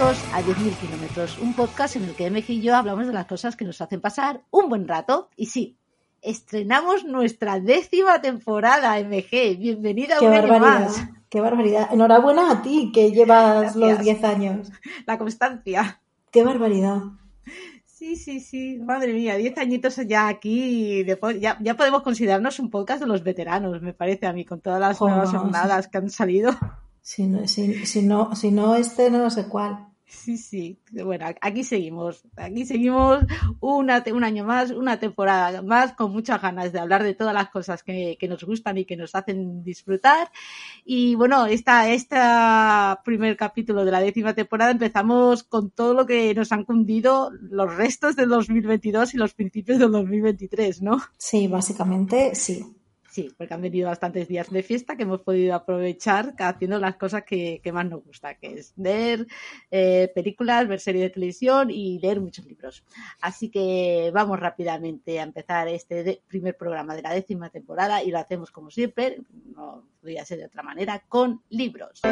A Ecos a 10.000 kilómetros, un podcast en el que MG y yo hablamos de las cosas que nos hacen pasar un buen rato. Y sí, estrenamos nuestra décima temporada, MG. Bienvenida Qué un año barbaridad, más. qué barbaridad. Enhorabuena a ti que llevas los Gracias. 10 años. La constancia. Qué barbaridad. Sí, sí, sí. Madre mía, 10 añitos ya aquí. después ya, ya podemos considerarnos un podcast de los veteranos, me parece a mí, con todas las nuevas jornadas que han salido. Si no, si, si no, si no este, no sé cuál. Sí, sí. Bueno, aquí seguimos. Aquí seguimos una, un año más, una temporada más, con muchas ganas de hablar de todas las cosas que, que nos gustan y que nos hacen disfrutar. Y bueno, esta, esta primer capítulo de la décima temporada empezamos con todo lo que nos han cundido los restos del 2022 y los principios del 2023, ¿no? Sí, básicamente sí. Sí, porque han venido bastantes días de fiesta que hemos podido aprovechar haciendo las cosas que, más nos gusta, que es ver eh, películas, ver series de televisión y leer muchos libros. Así que vamos rápidamente a empezar este primer programa de la décima temporada y lo hacemos como siempre, no podría ser de otra manera, con libros.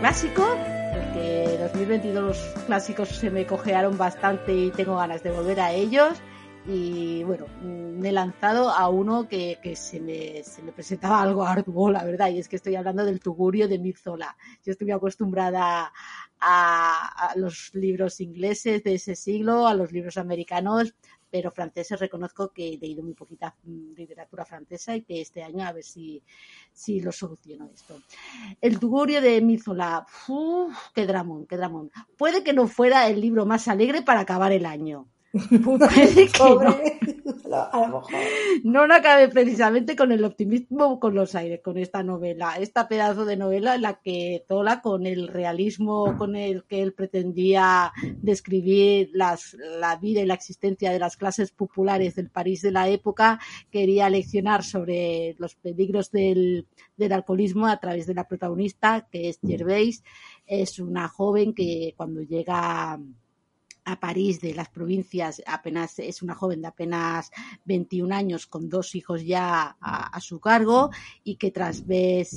Clásico, porque 2022 los clásicos se me cojearon bastante y tengo ganas de volver a ellos. Y bueno, me he lanzado a uno que, que se, me, se me presentaba algo arduo, la verdad, y es que estoy hablando del Tugurio de Mirzola. Yo estoy acostumbrada a, los libros ingleses de ese siglo, a los libros americanos, pero franceses reconozco que he leído muy poquita mm, literatura francesa y que este año a ver si, si lo soluciono esto. El Tugurio de Mizola, ¡uf! qué dramón, qué dramón. Puede que no fuera el libro más alegre para acabar el año. Puede que no. A lo mejor. No no acabé precisamente con el optimismo con los aires, con esta novela, esta pedazo de novela en la que Zola, con el realismo con el que él pretendía describir las, la vida y la existencia de las clases populares del París de la época, quería leccionar sobre los peligros del, del alcoholismo a través de la protagonista, que es Gervais. Es una joven que cuando llega a París de las provincias, apenas es una joven de apenas 21 años con dos hijos ya a, su cargo y que tras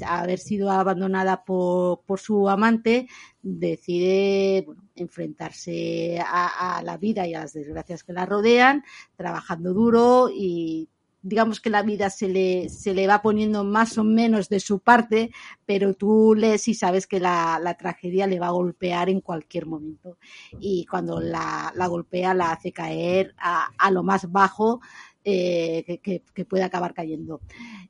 haber sido abandonada por, por su amante decide enfrentarse a, a la vida y a las desgracias que la rodean, trabajando duro y digamos que la vida se le, se le va poniendo más o menos de su parte, pero tú lees y sabes que la, la tragedia le va a golpear en cualquier momento. Y cuando la, la golpea, la hace caer a, a lo más bajo eh, que, puede acabar cayendo.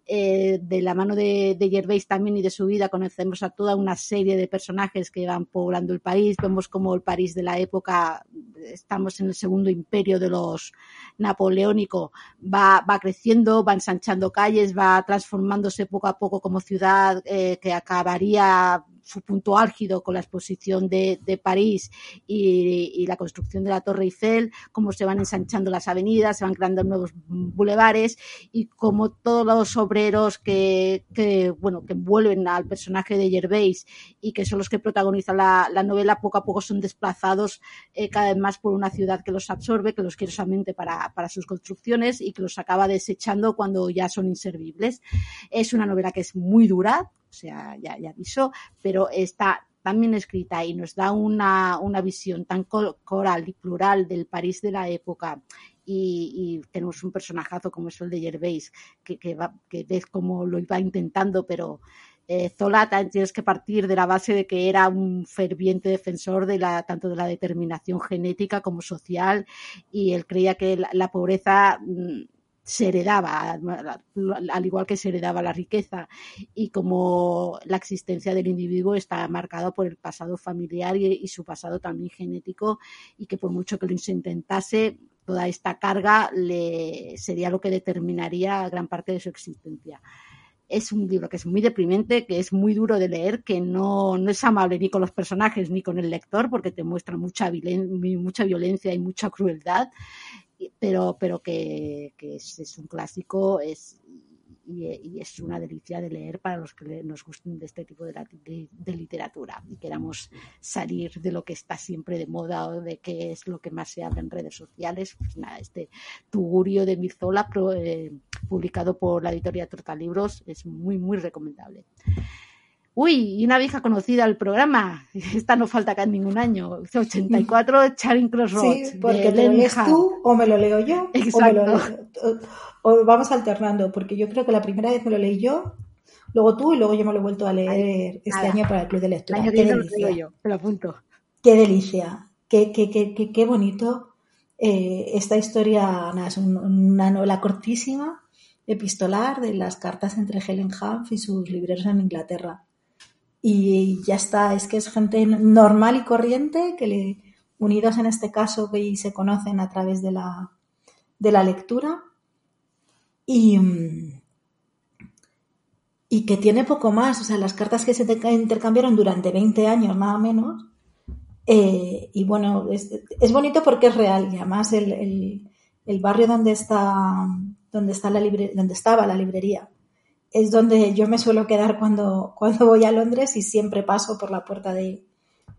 Eh, de la mano de, de Gervais también y de su vida conocemos a toda una serie de personajes que van poblando el país. Vemos como el París de la época, estamos en el segundo imperio de los napoleónico, va, va creciendo, va ensanchando calles, va transformándose poco a poco como ciudad eh, que acabaría su punto álgido con la exposición de, de París y, la construcción de la Torre Eiffel, cómo se van ensanchando las avenidas, se van creando nuevos bulevares y cómo todos los obreros que, que, bueno, que envuelven al personaje de Gervais y que son los que protagonizan la, la novela, poco a poco son desplazados eh, cada vez más por una ciudad que los absorbe, que los quiere solamente para, para sus construcciones y que los acaba desechando cuando ya son inservibles. Es una novela que es muy dura, o sea, ya, ya aviso, pero está tan bien escrita y nos da una, una visión tan coral y plural del París de la época y, tenemos un personajazo como es el de Gervais, que, que, va, que ves cómo lo iba intentando, pero Eh, Zola tienes que partir de la base de que era un ferviente defensor de la, tanto de la determinación genética como social y él creía que la, la pobreza mm, se heredaba, al igual que se heredaba la riqueza, y como la existencia del individuo está marcada por el pasado familiar y, su pasado también genético, y que por mucho que lo intentase, toda esta carga le, sería lo que determinaría gran parte de su existencia. Es un libro que es muy deprimente, que es muy duro de leer, que no, no es amable ni con los personajes ni con el lector, porque te muestra mucha, mucha violencia y mucha crueldad pero, pero que, que es, es, un clásico es, y, es una delicia de leer para los que nos gusten de este tipo de, literatura y queramos salir de lo que está siempre de moda o de qué es lo que más se habla en redes sociales. Pues nada, este Tugurio de Mirzola, pro, eh, publicado por la editorial Libros es muy, muy recomendable. Uy, y una vieja conocida al programa. Esta no falta acá en ningún año. 84 Charing Crossroads. Sí, porque te lo lees tú o me lo leo yo. Exacto. O, leo, o, vamos alternando, porque yo creo que la primera vez me lo leí yo, luego tú y luego yo me lo he vuelto a leer Ay, este nada. año para el Club de Lectura. El año qué delicia. Lo yo, te lo apunto. Qué delicia. Qué, qué, qué, qué, qué bonito. Eh, esta historia nada, es un, una novela cortísima, epistolar, de las cartas entre Helen Humph y sus libreros en Inglaterra y ya está, es que es gente normal y corriente que le, unidos en este caso que se conocen a través de la, de la lectura. Y, y que tiene poco más, o sea, las cartas que se intercambiaron durante 20 años nada menos eh, y bueno, es, es, bonito porque es real. Y además el, el, el barrio donde está donde está la libre, donde estaba la librería es donde yo me suelo quedar cuando, cuando voy a Londres y siempre paso por la puerta de,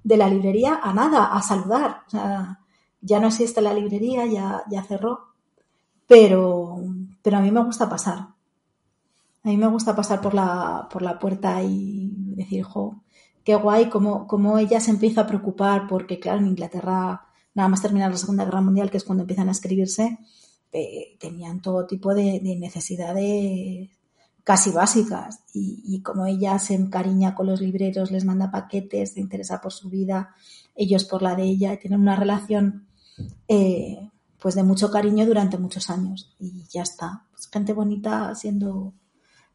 de la librería a nada, a saludar. Ya no existe la librería, ya, ya cerró, pero, pero a mí me gusta pasar. A mí me gusta pasar por la, por la puerta y decir, jo, qué guay, cómo, cómo ella se empieza a preocupar, porque claro, en Inglaterra, nada más terminar la Segunda Guerra Mundial, que es cuando empiezan a escribirse, eh, tenían todo tipo de necesidades casi básicas y, y, como ella se encariña con los libreros, les manda paquetes, se interesa por su vida, ellos por la de ella, y tienen una relación eh, pues de mucho cariño durante muchos años y ya está. Pues gente bonita siendo...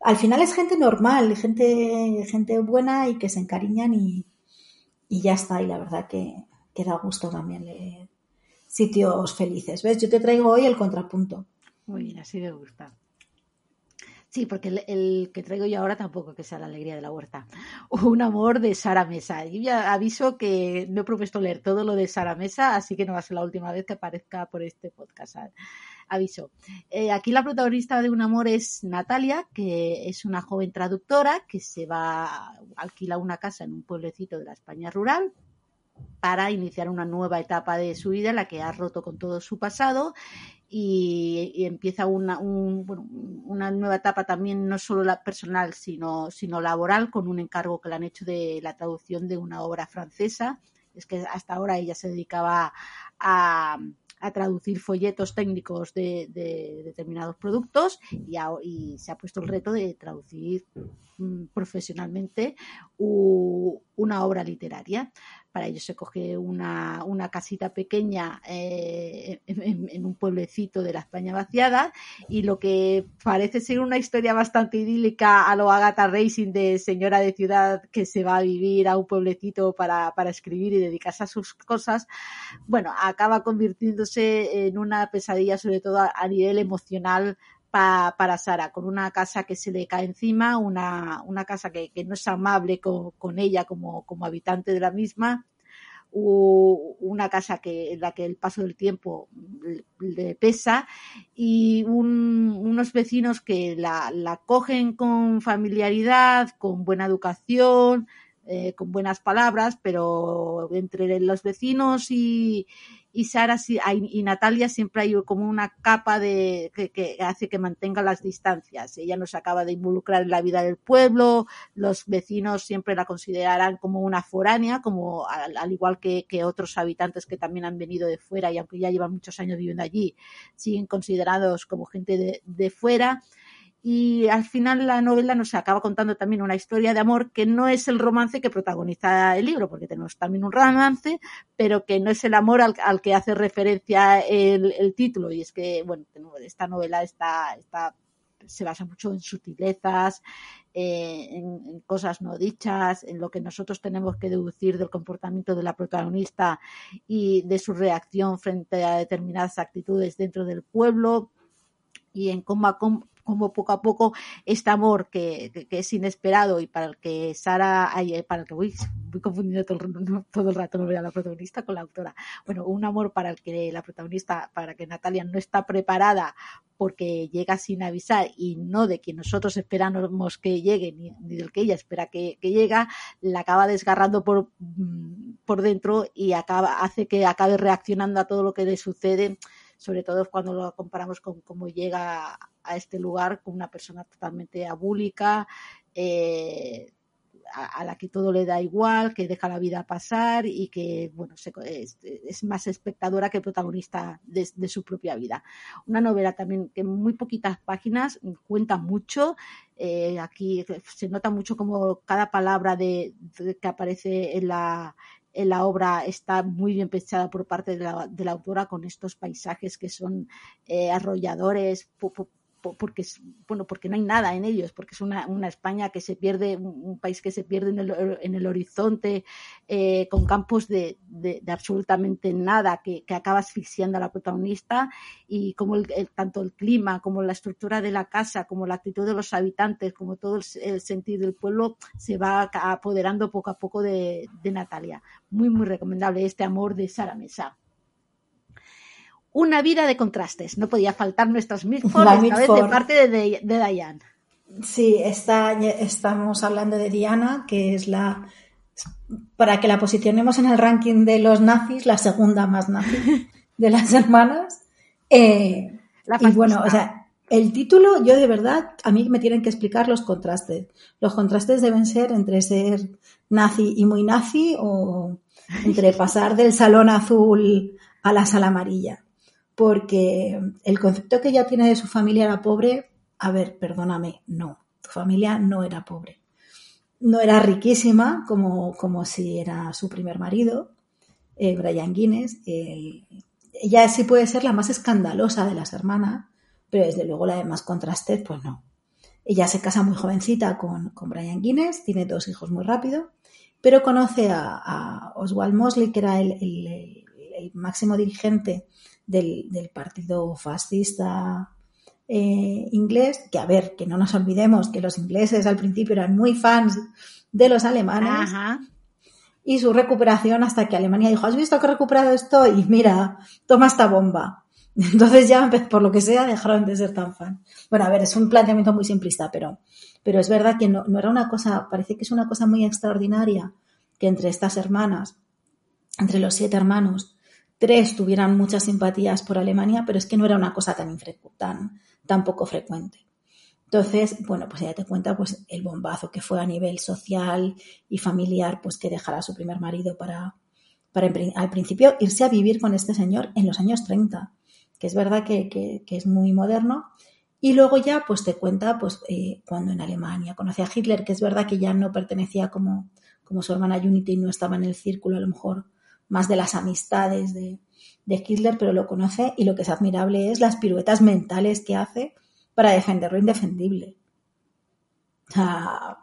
Al final es gente normal, gente, gente buena y que se encariñan y, y ya está. Y la verdad que, que da gusto también leer sitios felices. ¿Ves? Yo te traigo hoy el contrapunto. Muy bien, así me gusta. Sí, porque el, que traigo yo ahora tampoco que sea la alegría de la huerta. Un amor de Sara Mesa. Yo ya aviso que no he propuesto leer todo lo de Sara Mesa, así que no va a ser la última vez que aparezca por este podcast. Aviso. Eh, aquí la protagonista de Un amor es Natalia, que es una joven traductora que se va, alquila una casa en un pueblecito de la España rural para iniciar una nueva etapa de su vida en la que ha roto con todo su pasado y, empieza una, una nueva etapa también no solo la personal sino, sino laboral con un encargo que le han hecho de la traducción de una obra francesa. Es que hasta ahora ella se dedicaba a, a traducir folletos técnicos de, de determinados productos y, se ha puesto el reto de traducir mm, profesionalmente una obra literaria. Para ello se coge una, una casita pequeña eh, en, en, un pueblecito de la España vaciada y lo que parece ser una historia bastante idílica a lo Agatha Racing de señora de ciudad que se va a vivir a un pueblecito para, para escribir y dedicarse a sus cosas, bueno, acaba convirtiéndose en una pesadilla sobre todo a, a nivel emocional pa, para Sara, con una casa que se le cae encima, una, una casa que, que no es amable con, con ella como, como habitante de la misma, u una casa que, en la que el paso del tiempo le pesa y un, unos vecinos que la, la, cogen con familiaridad, con buena educación, eh, con buenas palabras, pero entre los vecinos y, y Sara y Natalia siempre hay como una capa de que, hace que mantenga las distancias. Ella no se acaba de involucrar en la vida del pueblo, los vecinos siempre la considerarán como una foránea, como al, al igual que, que, otros habitantes que también han venido de fuera y aunque ya llevan muchos años viviendo allí, siguen considerados como gente de, de fuera y al final la novela nos acaba contando también una historia de amor que no es el romance que protagoniza el libro, porque tenemos también un romance, pero que no es el amor al, al que hace referencia el, el, título. Y es que, bueno, esta novela está, está se basa mucho en sutilezas, eh, en, en, cosas no dichas, en lo que nosotros tenemos que deducir del comportamiento de la protagonista y de su reacción frente a determinadas actitudes dentro del pueblo y en cómo, como poco a poco este amor que, que, es inesperado y para el que Sara, ay, para el que voy, voy confundiendo todo todo el rato, no a la protagonista con la autora. Bueno, un amor para el que la protagonista, para que Natalia no está preparada porque llega sin avisar y no de quien nosotros esperamos que llegue ni, del que ella espera que, que llega, la acaba desgarrando por, por dentro y acaba, hace que acabe reaccionando a todo lo que le sucede sobre todo cuando lo comparamos con cómo llega a este lugar con una persona totalmente abúlica, eh, a, la que todo le da igual, que deja la vida pasar y que bueno se, es, es, más espectadora que protagonista de, su propia vida. Una novela también que en muy poquitas páginas cuenta mucho. Eh, aquí se nota mucho como cada palabra de, de que aparece en la, la obra está muy bien pensada por parte de la, de la autora con estos paisajes que son eh, arrolladores, porque bueno porque no hay nada en ellos porque es una, una España que se pierde un, país que se pierde en el, en el horizonte eh, con campos de, de, absolutamente nada que, que, acaba asfixiando a la protagonista y como el, tanto el clima como la estructura de la casa como la actitud de los habitantes como todo el, el sentido del pueblo se va apoderando poco a poco de Natalia. Muy muy recomendable este amor de Sara Mesa una vida de contrastes. No podía faltar nuestras Milford, esta vez de parte de, de, de Diane. Sí, está, estamos hablando de Diana, que es la, para que la posicionemos en el ranking de los nazis, la segunda más nazi de las hermanas. Eh, la y bueno, o sea, el título, yo de verdad, a mí me tienen que explicar los contrastes. Los contrastes deben ser entre ser nazi y muy nazi o entre pasar del salón azul a la sala amarilla porque el concepto que ella tiene de su familia era pobre, a ver, perdóname, no, tu familia no era pobre. No era riquísima como, como si era su primer marido, eh, Brian Guinness. Ella sí puede ser la más escandalosa de las hermanas, pero desde luego la de más contrastes, pues no. Ella se casa muy jovencita con, con Brian Guinness, tiene dos hijos muy rápido, pero conoce a, Oswald Mosley, que era el máximo dirigente del, del partido fascista eh, inglés, que a ver, que no nos olvidemos que los ingleses al principio eran muy fans de los alemanes. Ajá. Y su recuperación hasta que Alemania dijo, ¿has visto que he recuperado esto? Y mira, toma esta bomba. Entonces ya, por lo que sea, dejaron de ser tan fan. Bueno, a ver, es un planteamiento muy simplista, pero, pero es verdad que no, no era una cosa, parece que es una cosa muy extraordinaria que entre estas hermanas, entre los siete hermanos, tres tuvieran muchas simpatías por Alemania, pero es que no era una cosa tan, tan, tan poco frecuente. Entonces, bueno, pues ya te cuenta pues el bombazo que fue a nivel social y familiar, pues que dejara a su primer marido para, para al principio irse a vivir con este señor en los años 30, que es verdad que, que, es muy moderno. Y luego ya, pues te cuenta, pues eh, cuando en Alemania conoce a Hitler, que es verdad que ya no pertenecía como, como su hermana Unity no estaba en el círculo a lo mejor más de las amistades de, de Hitler, pero lo conoce y lo que es admirable es las piruetas mentales que hace para defender lo indefendible. O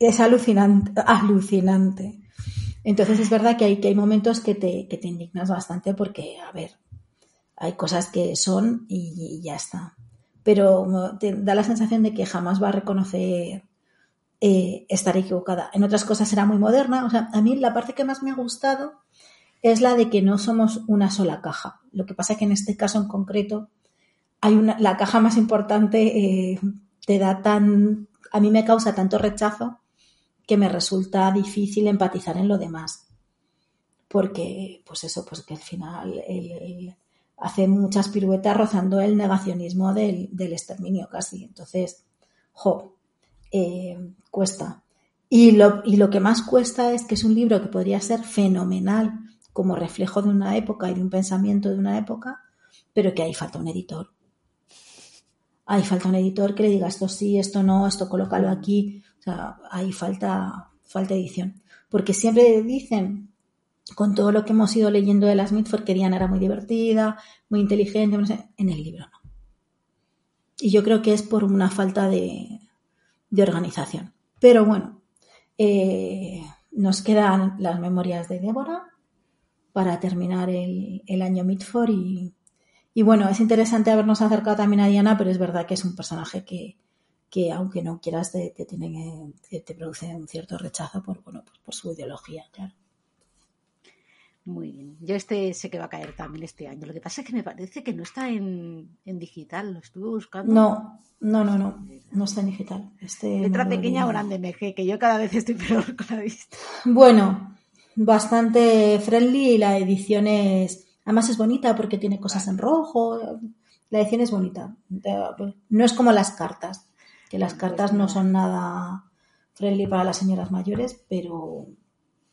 es alucinante, alucinante. Entonces es verdad que hay, que hay momentos que te, que te indignas bastante porque, a ver, hay cosas que son y, y ya está. Pero te da la sensación de que jamás va a reconocer eh, estar equivocada. En otras cosas será muy moderna. O sea, a mí la parte que más me ha gustado es la de que no somos una sola caja. Lo que pasa es que en este caso en concreto hay una, la caja más importante eh, te da tan, a mí me causa tanto rechazo que me resulta difícil empatizar en lo demás. Porque, pues eso, pues que al final hace muchas piruetas rozando el negacionismo del, del exterminio casi. Entonces, jo, eh, cuesta. Y lo, y lo que más cuesta es que es un libro que podría ser fenomenal como reflejo de una época y de un pensamiento de una época, pero que ahí falta un editor. ahí falta un editor que le diga esto sí, esto no, esto colócalo aquí. O sea, ahí falta, falta edición. Porque siempre dicen, con todo lo que hemos ido leyendo de las Mitford, que Diana era muy divertida, muy inteligente, en el libro no. Y yo creo que es por una falta de, de organización. Pero bueno, eh, nos quedan las memorias de Débora para terminar el, el año Mitford y, y bueno, es interesante habernos acercado también a Diana, pero es verdad que es un personaje que, que aunque no quieras, te, te, produce un cierto rechazo por, bueno, pues por su ideología, claro. Muy bien. Yo este sé que va a caer también este año. Lo que pasa es que me parece que no está en, en digital. Lo estuve buscando. No, no, no, no, no está en digital. Este Letra pequeña o grande, MG, que yo cada vez estoy peor con la vista. Bueno, bastante friendly y la edición es, además es bonita porque tiene cosas en rojo, la edición es bonita. No es como las cartas, que las cartas no son nada friendly para las señoras mayores, pero,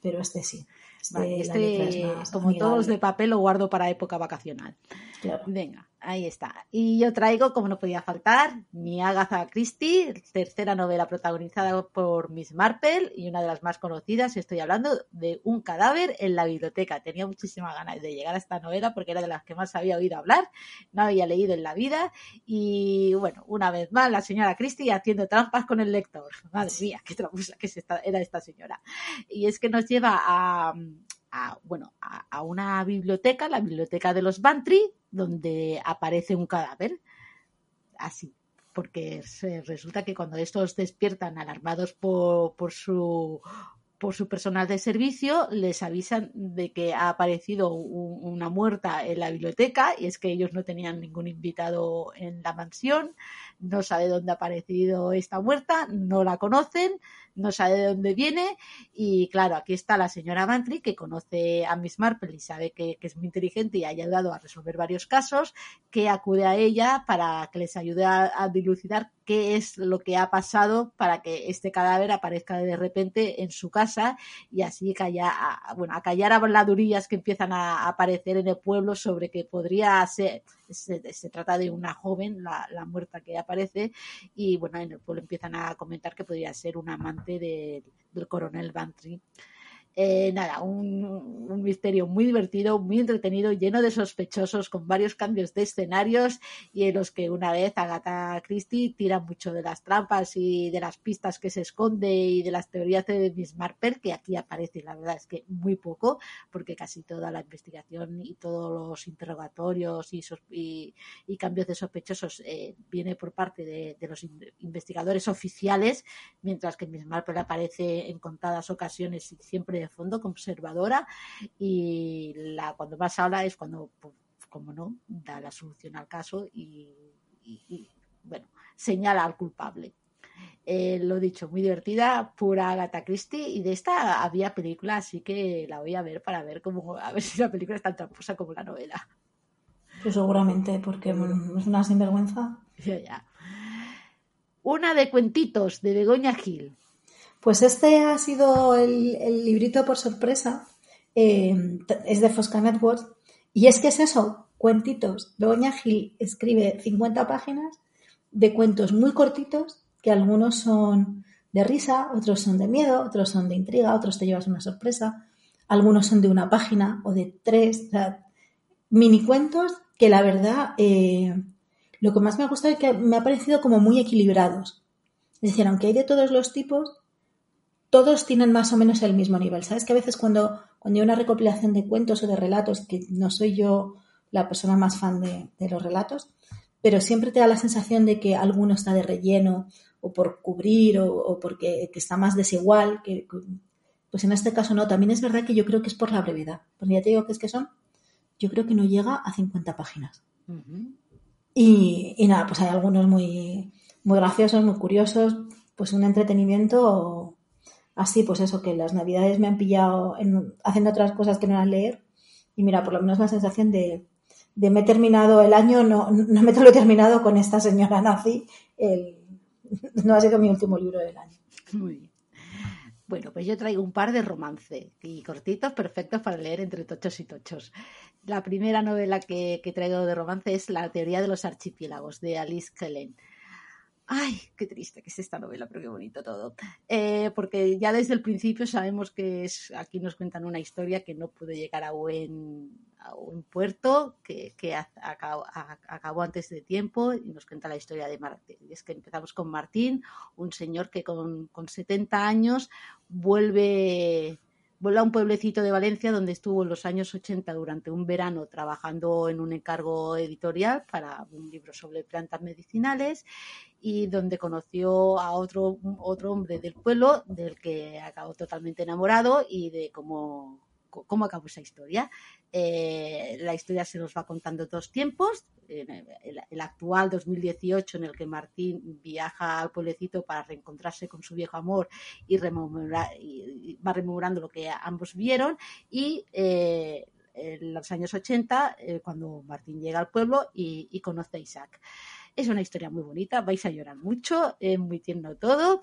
pero este sí. Este, Vale, este, más como todos de papel, lo guardo para época vacacional. claro. Venga, ahí está. Y yo traigo, como no podía faltar, mi Agatha Christie, tercera novela protagonizada por Miss Marple y una de las más conocidas. Estoy hablando de Un cadáver en la biblioteca. Tenía muchísimas ganas de llegar a esta novela porque era de las que más había oído hablar, no había leído en la vida. Y bueno, una vez más, la señora Christie haciendo trampas con el lector. Madre mía, qué tramposa que era esta señora. Y es que nos lleva a, a, bueno, a, una biblioteca, la biblioteca de los Bantry, donde aparece un cadáver. Así, porque se- resulta que cuando estos despiertan alarmados por, por su por su personal de servicio, les avisan de que ha aparecido un- una muerta en la biblioteca y es que ellos no tenían ningún invitado en la mansión, no sabe dónde ha aparecido esta muerta, no la conocen, no sabe de dónde viene. Y claro, aquí está la señora Bantry que conoce a Miss Marple y sabe que, es muy inteligente y ha ayudado a resolver varios casos, que acude a ella para que les ayude a dilucidar qué es lo que ha pasado para que este cadáver aparezca de repente en su casa y así callar, a- bueno, acallar habladurías que empiezan a aparecer en el pueblo sobre que podría ser, se, trata de una joven, la, muerta que aparece, y bueno, en el pueblo empiezan a comentar que podría ser un amante de- del coronel Bantry. Eh, nada, un, un misterio muy divertido, muy entretenido, lleno de sospechosos, con varios cambios de escenarios y en los que una vez Agatha Christie tira mucho de las trampas y de las pistas que se esconde y de las teorías de Miss Marple, que aquí aparece, la verdad es que muy poco, porque casi toda la investigación y todos los interrogatorios y, cambios de sospechosos eh, viene por parte de, los in- investigadores oficiales, mientras que Miss Marple aparece en contadas ocasiones y siempre de fondo, conservadora, y la, cuando más habla es cuando, pues, como no, da la solución al caso y, y- y, bueno, señala al culpable. Eh, lo dicho, muy divertida, pura Agatha Christie, y de esta había película, así que la voy a ver para ver cómo, a ver si la película es tan tramposa como la novela. Pues seguramente, porque bueno, es una sinvergüenza. Ya, ya. Una de cuentitos de Begoña Gil. Pues este ha sido el, librito por sorpresa. eh, es de Fosca Networks. Y es que es eso, cuentitos. Begoña Gil escribe 50 páginas de cuentos muy cortitos, que algunos son de risa, otros son de miedo, otros son de intriga, otros te llevas una sorpresa, algunos son de una página o de tres. Mini cuentos que la verdad eh, lo que más me ha gustado es que me ha parecido como muy equilibrados. Es decir, aunque hay de todos los tipos, todos tienen más o menos el mismo nivel. ¿Sabes? Que a veces cuando, cuando hay una recopilación de cuentos o de relatos, que no soy yo la persona más fan de, de los relatos, pero siempre te da la sensación de que alguno está de relleno o por cubrir o, o porque que está más desigual. Que, pues en este caso no. También es verdad que yo creo que es por la brevedad. Porque ya te digo que es que son, yo creo que no llega a 50 páginas. Y, y nada, pues hay algunos muy, muy graciosos, muy curiosos, pues un entretenimiento así, pues eso, que las navidades me han pillado en- haciendo otras cosas que no eran leer. Y mira, por lo menos la sensación de, de me he terminado el año, no, no me lo he terminado con esta señora nazi, el- no ha sido mi último libro del año. Muy bien. Bueno, pues yo traigo un par de romance y cortitos, perfectos para leer entre tochos y tochos. La primera novela que, que traigo de romance es La teoría de los archipiélagos de Alice Kellen. Ay, qué triste que es esta novela, pero qué bonito todo. Eh, porque ya desde el principio sabemos que es, aquí nos cuentan una historia que no pudo llegar a buen, un puerto, que, acabó, antes de tiempo, y nos cuenta la historia de Martín. Es que empezamos con Martín, un señor que con, con 70 años vuelve, vuelve a un pueblecito de Valencia donde estuvo en los años 80 durante un verano trabajando en un encargo editorial para un libro sobre plantas medicinales y donde conoció a otro, otro hombre del pueblo del que acabó totalmente enamorado y de cómo, cómo acabó esa historia. Eh, la historia se nos va contando dos tiempos. El, actual 2018 en el que Martín viaja al pueblecito para reencontrarse con su viejo amor y, y- va rememorando lo que ambos vieron y eh, los años 80 eh, cuando Martín llega al pueblo y, y conoce a Isaac. Es una historia muy bonita, vais a llorar mucho, es muy tierno todo.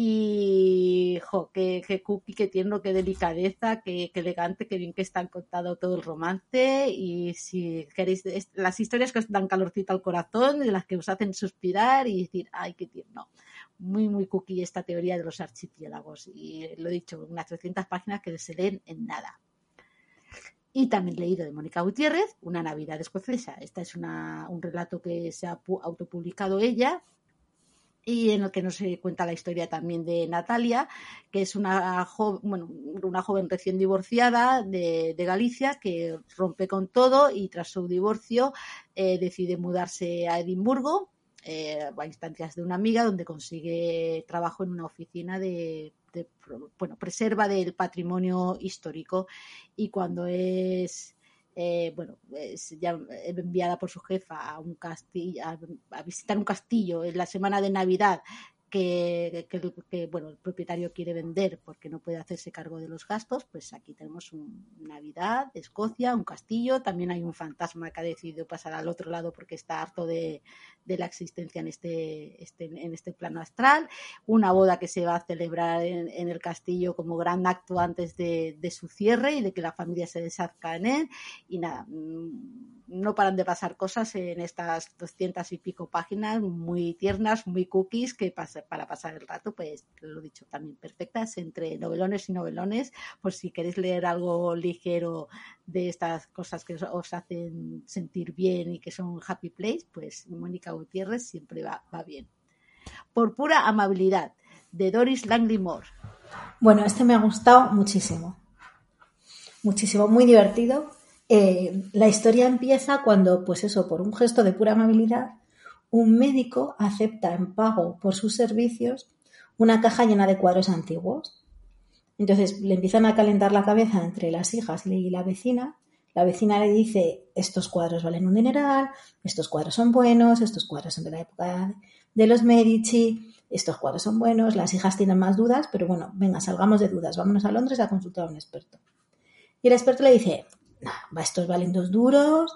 Y, jo, qué, qué cookie, qué tierno, qué delicadeza, qué, qué elegante, qué bien que está contado todo el romance. Y si queréis, las historias que os dan calorcito al corazón, de las que os hacen suspirar y decir, ay, qué tierno. Muy, muy cookie esta teoría de los archipiélagos. Y lo he dicho, unas 300 páginas que se leen en nada. Y también leído de Mónica Gutiérrez, Una Navidad escocesa. Esta es una, un relato que se ha pu- autopublicado ella y en el que nos cuenta la historia también de Natalia, que es una, jo- bueno, una joven recién divorciada de, de Galicia que rompe con todo y tras su divorcio eh, decide mudarse a Edimburgo, eh, a instancias de una amiga donde consigue trabajo en una oficina de, de bueno, preserva del patrimonio histórico. Y cuando es eh, bueno, es ya enviada por su jefa a un castillo, a, a visitar un castillo en la semana de Navidad que, que- que, bueno, el propietario quiere vender porque no puede hacerse cargo de los gastos, pues aquí tenemos un Navidad, Escocia, un castillo, también hay un fantasma que ha decidido pasar al otro lado porque está harto de, de la existencia en este, este, en este plano astral, una boda que se va a celebrar en, en el castillo como gran acto antes de, de su cierre y de que la familia se deshazca en él. Y nada, mm, no paran de pasar cosas en estas doscientas y pico páginas muy tiernas, muy cookies, que para pasar el rato, pues lo he dicho también perfectas entre novelones y novelones, por si queréis leer algo ligero de estas cosas que os, os hacen sentir bien y que son happy place, pues Mónica Gutiérrez siempre va, bien. Por pura amabilidad, de Doris Langley Moore. Bueno, este me ha gustado muchísimo. Muchísimo, muy divertido. Eh, la historia empieza cuando, pues eso, por un gesto de pura amabilidad, un médico acepta en pago por sus servicios una caja llena de cuadros antiguos. Entonces le empiezan a calentar la cabeza entre las hijas y la vecina. La vecina le dice, estos cuadros valen un dineral, estos cuadros son buenos, estos cuadros son de la época de los Medici, estos cuadros son buenos, las hijas tienen más dudas, pero bueno, venga, salgamos de dudas, vámonos a Londres a consultar a un experto. Y el experto le dice, estos valen dos duros,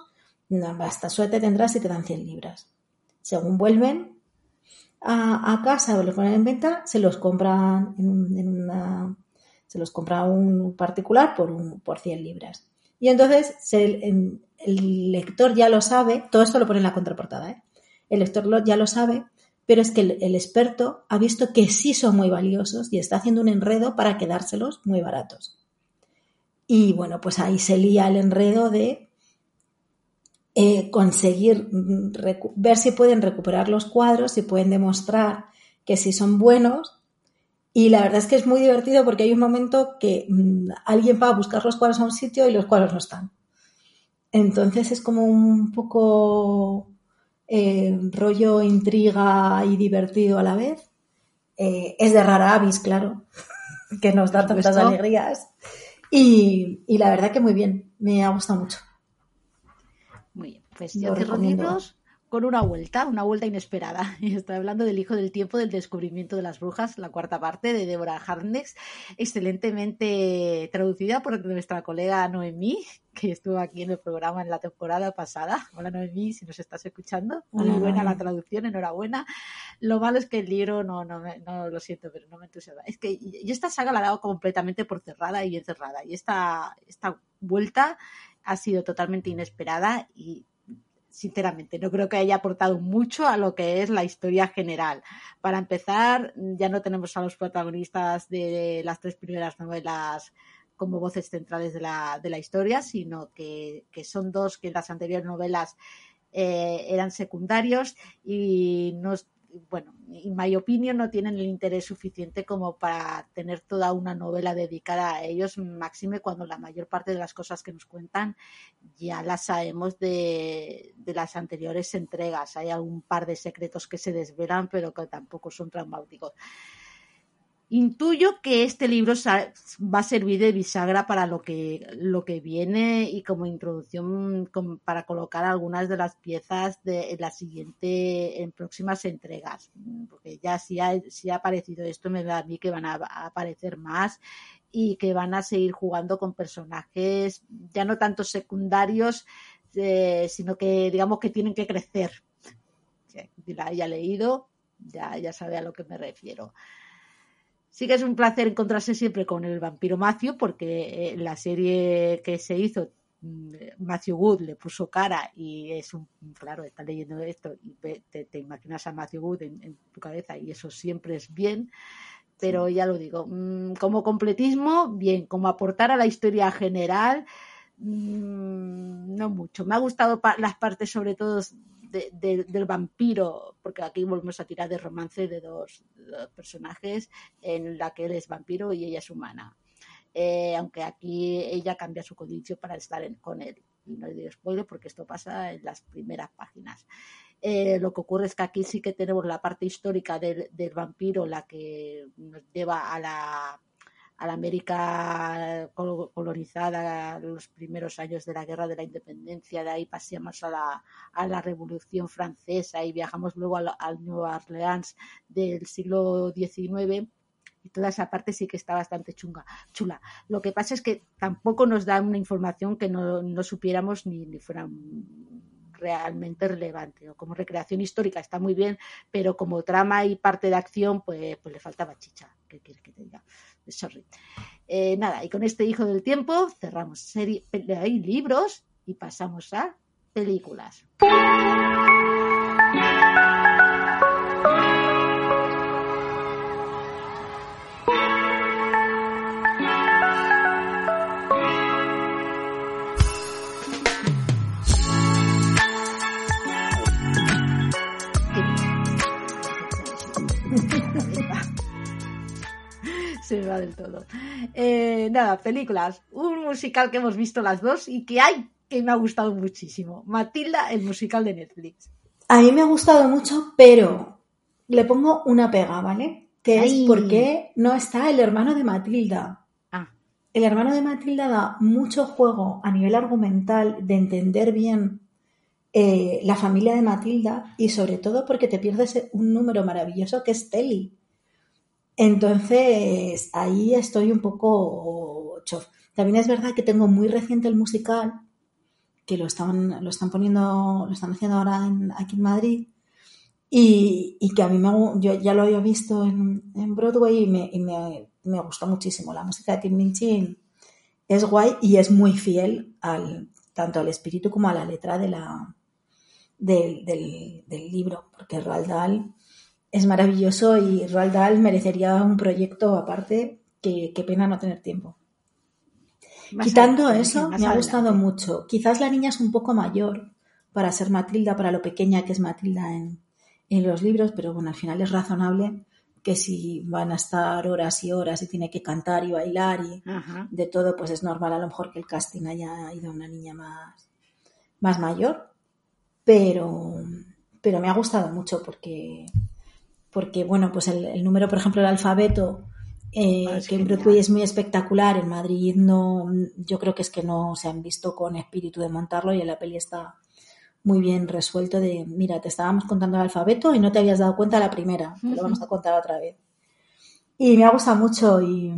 nah, basta suerte tendrás si te dan 100 libras. Según vuelven a, casa o los ponen en venta, se los compran en, compra un particular por, un, por 100 libras. Y entonces el lector ya lo sabe, todo esto lo pone en la contraportada, ¿eh? el lector ya lo sabe, pero es que el, experto ha visto que sí son muy valiosos y está haciendo un enredo para quedárselos muy baratos. Y bueno, pues ahí se lía el enredo de eh, conseguir mm, ver si pueden recuperar los cuadros, si pueden demostrar que sí son buenos. Y la verdad es que es muy divertido porque hay un momento que mm, alguien va a buscar los cuadros a un sitio y los cuadros no están. Entonces es como un poco eh, rollo intriga y divertido a la vez. Eh, es de rara avis, claro, que nos da tantas alegrías. Y, y la verdad que muy bien, me ha gustado mucho. Muy bien, pues yo cierro recomiendo. libros con una vuelta, una vuelta inesperada. Y estoy hablando del Hijo del Tiempo, del descubrimiento de las brujas, la cuarta parte de Deborah Harnex, excelentemente traducida por nuestra colega Noemí, que estuvo aquí en el programa en la temporada pasada. Hola Noemí, si nos estás escuchando. Muy buena la traducción, enhorabuena. Lo malo es que el libro, no, no, no lo siento, pero no me entusiasma. Es que yo esta saga la he dado completamente por cerrada y encerrada. Y esta, esta vuelta ha sido totalmente inesperada y sinceramente, no creo que haya aportado mucho a lo que es la historia general. Para empezar, ya no tenemos a los protagonistas de las tres primeras novelas como voces centrales de la, de la historia, sino que, que, son dos que en las anteriores novelas eh, eran secundarios y nos bueno, en mi opinión, no tienen el interés suficiente como para tener toda una novela dedicada a ellos, máxime cuando la mayor parte de las cosas que nos cuentan ya las sabemos de, de las anteriores entregas. Hay algún par de secretos que se desvelan, pero que tampoco son traumáticos. Intuyo que este libro va a servir de bisagra para lo que, lo que viene y como introducción para colocar algunas de las piezas de la siguiente, en próximas entregas. Porque ya si ha, si ha aparecido esto, me da a mí que van a, aparecer más y que van a seguir jugando con personajes ya no tanto secundarios, eh, sino que digamos que tienen que crecer. Si la haya leído, ya, ya sabe a lo que me refiero. Sí que es un placer encontrarse siempre con el vampiro Matthew, porque eh, la serie que se hizo, mm, Matthew Wood le puso cara y es un, claro, está leyendo esto y te, imaginas a Matthew Wood en, tu cabeza y eso siempre es bien, pero ya lo digo, mm, como completismo, bien, como aportar a la historia general, mm, no mucho. Me ha gustado las partes sobre todo del vampiro, porque aquí volvemos a tirar de romance de dos, personajes en la que él es vampiro y ella es humana. Eh, aunque aquí ella cambia su condición para estar con él. Y no le digo spoiler porque esto pasa en las primeras páginas. Eh, lo que ocurre es que aquí sí que tenemos la parte histórica del, del vampiro, la que nos lleva a la a la América colonizada los primeros años de la Guerra de la Independencia, de ahí pasamos a la, a la Revolución Francesa y viajamos luego al, al Nueva Orleans del siglo XIX y toda esa parte sí que está bastante chunga, chula. Lo que pasa es que tampoco nos da una información que no, no supiéramos ni, ni fuera realmente relevante. O como recreación histórica está muy bien, pero como trama y parte de acción, pues, pues le faltaba chicha. ¿Qué quieres que te diga? Sorry. Eh, nada, y con este Hijo del Tiempo cerramos serie, hay libros y pasamos a películas. Se va del todo. Eh, nada, películas. Un musical que hemos visto las dos y que hay que me ha gustado muchísimo. Matilda, el musical de Netflix. A mí me ha gustado mucho, pero le pongo una pega, ¿vale? Que es porque no está el hermano de Matilda. Ah. El hermano de Matilda da mucho juego a nivel argumental de entender bien eh, la familia de Matilda y sobre todo porque te pierdes un número maravilloso que es Telly. Entonces, ahí estoy un poco chof. También es verdad que tengo muy reciente el musical, que lo están, lo están poniendo, lo están haciendo ahora aquí en Madrid, y, que a mí me, yo ya lo había visto en, Broadway y, me, y me, me, gustó muchísimo. La música de Tim Minchin es guay y es muy fiel al, tanto al espíritu como a la letra de la, del, del, del libro, porque Roald Dahl es maravilloso y Roald Dahl merecería un proyecto aparte. Que, pena no tener tiempo. Quitando eso, me ha gustado mucho. Quizás la niña es un poco mayor para ser Matilda, para lo pequeña que es Matilda en, los libros, pero bueno, al final es razonable que si van a estar horas y horas y tiene que cantar y bailar y de todo, pues es normal a lo mejor que el casting haya ido a una niña más, más mayor. Pero, pero me ha gustado mucho porque porque, bueno, pues el, número, por ejemplo, el alfabeto, eh, ah, que en Broadway es muy espectacular, en Madrid no, yo creo que es que no se han visto con espíritu de montarlo y en la peli está muy bien resuelto de, mira, te estábamos contando el alfabeto y no te habías dado cuenta la primera, te lo vamos a contar otra vez. Y me ha gustado mucho y,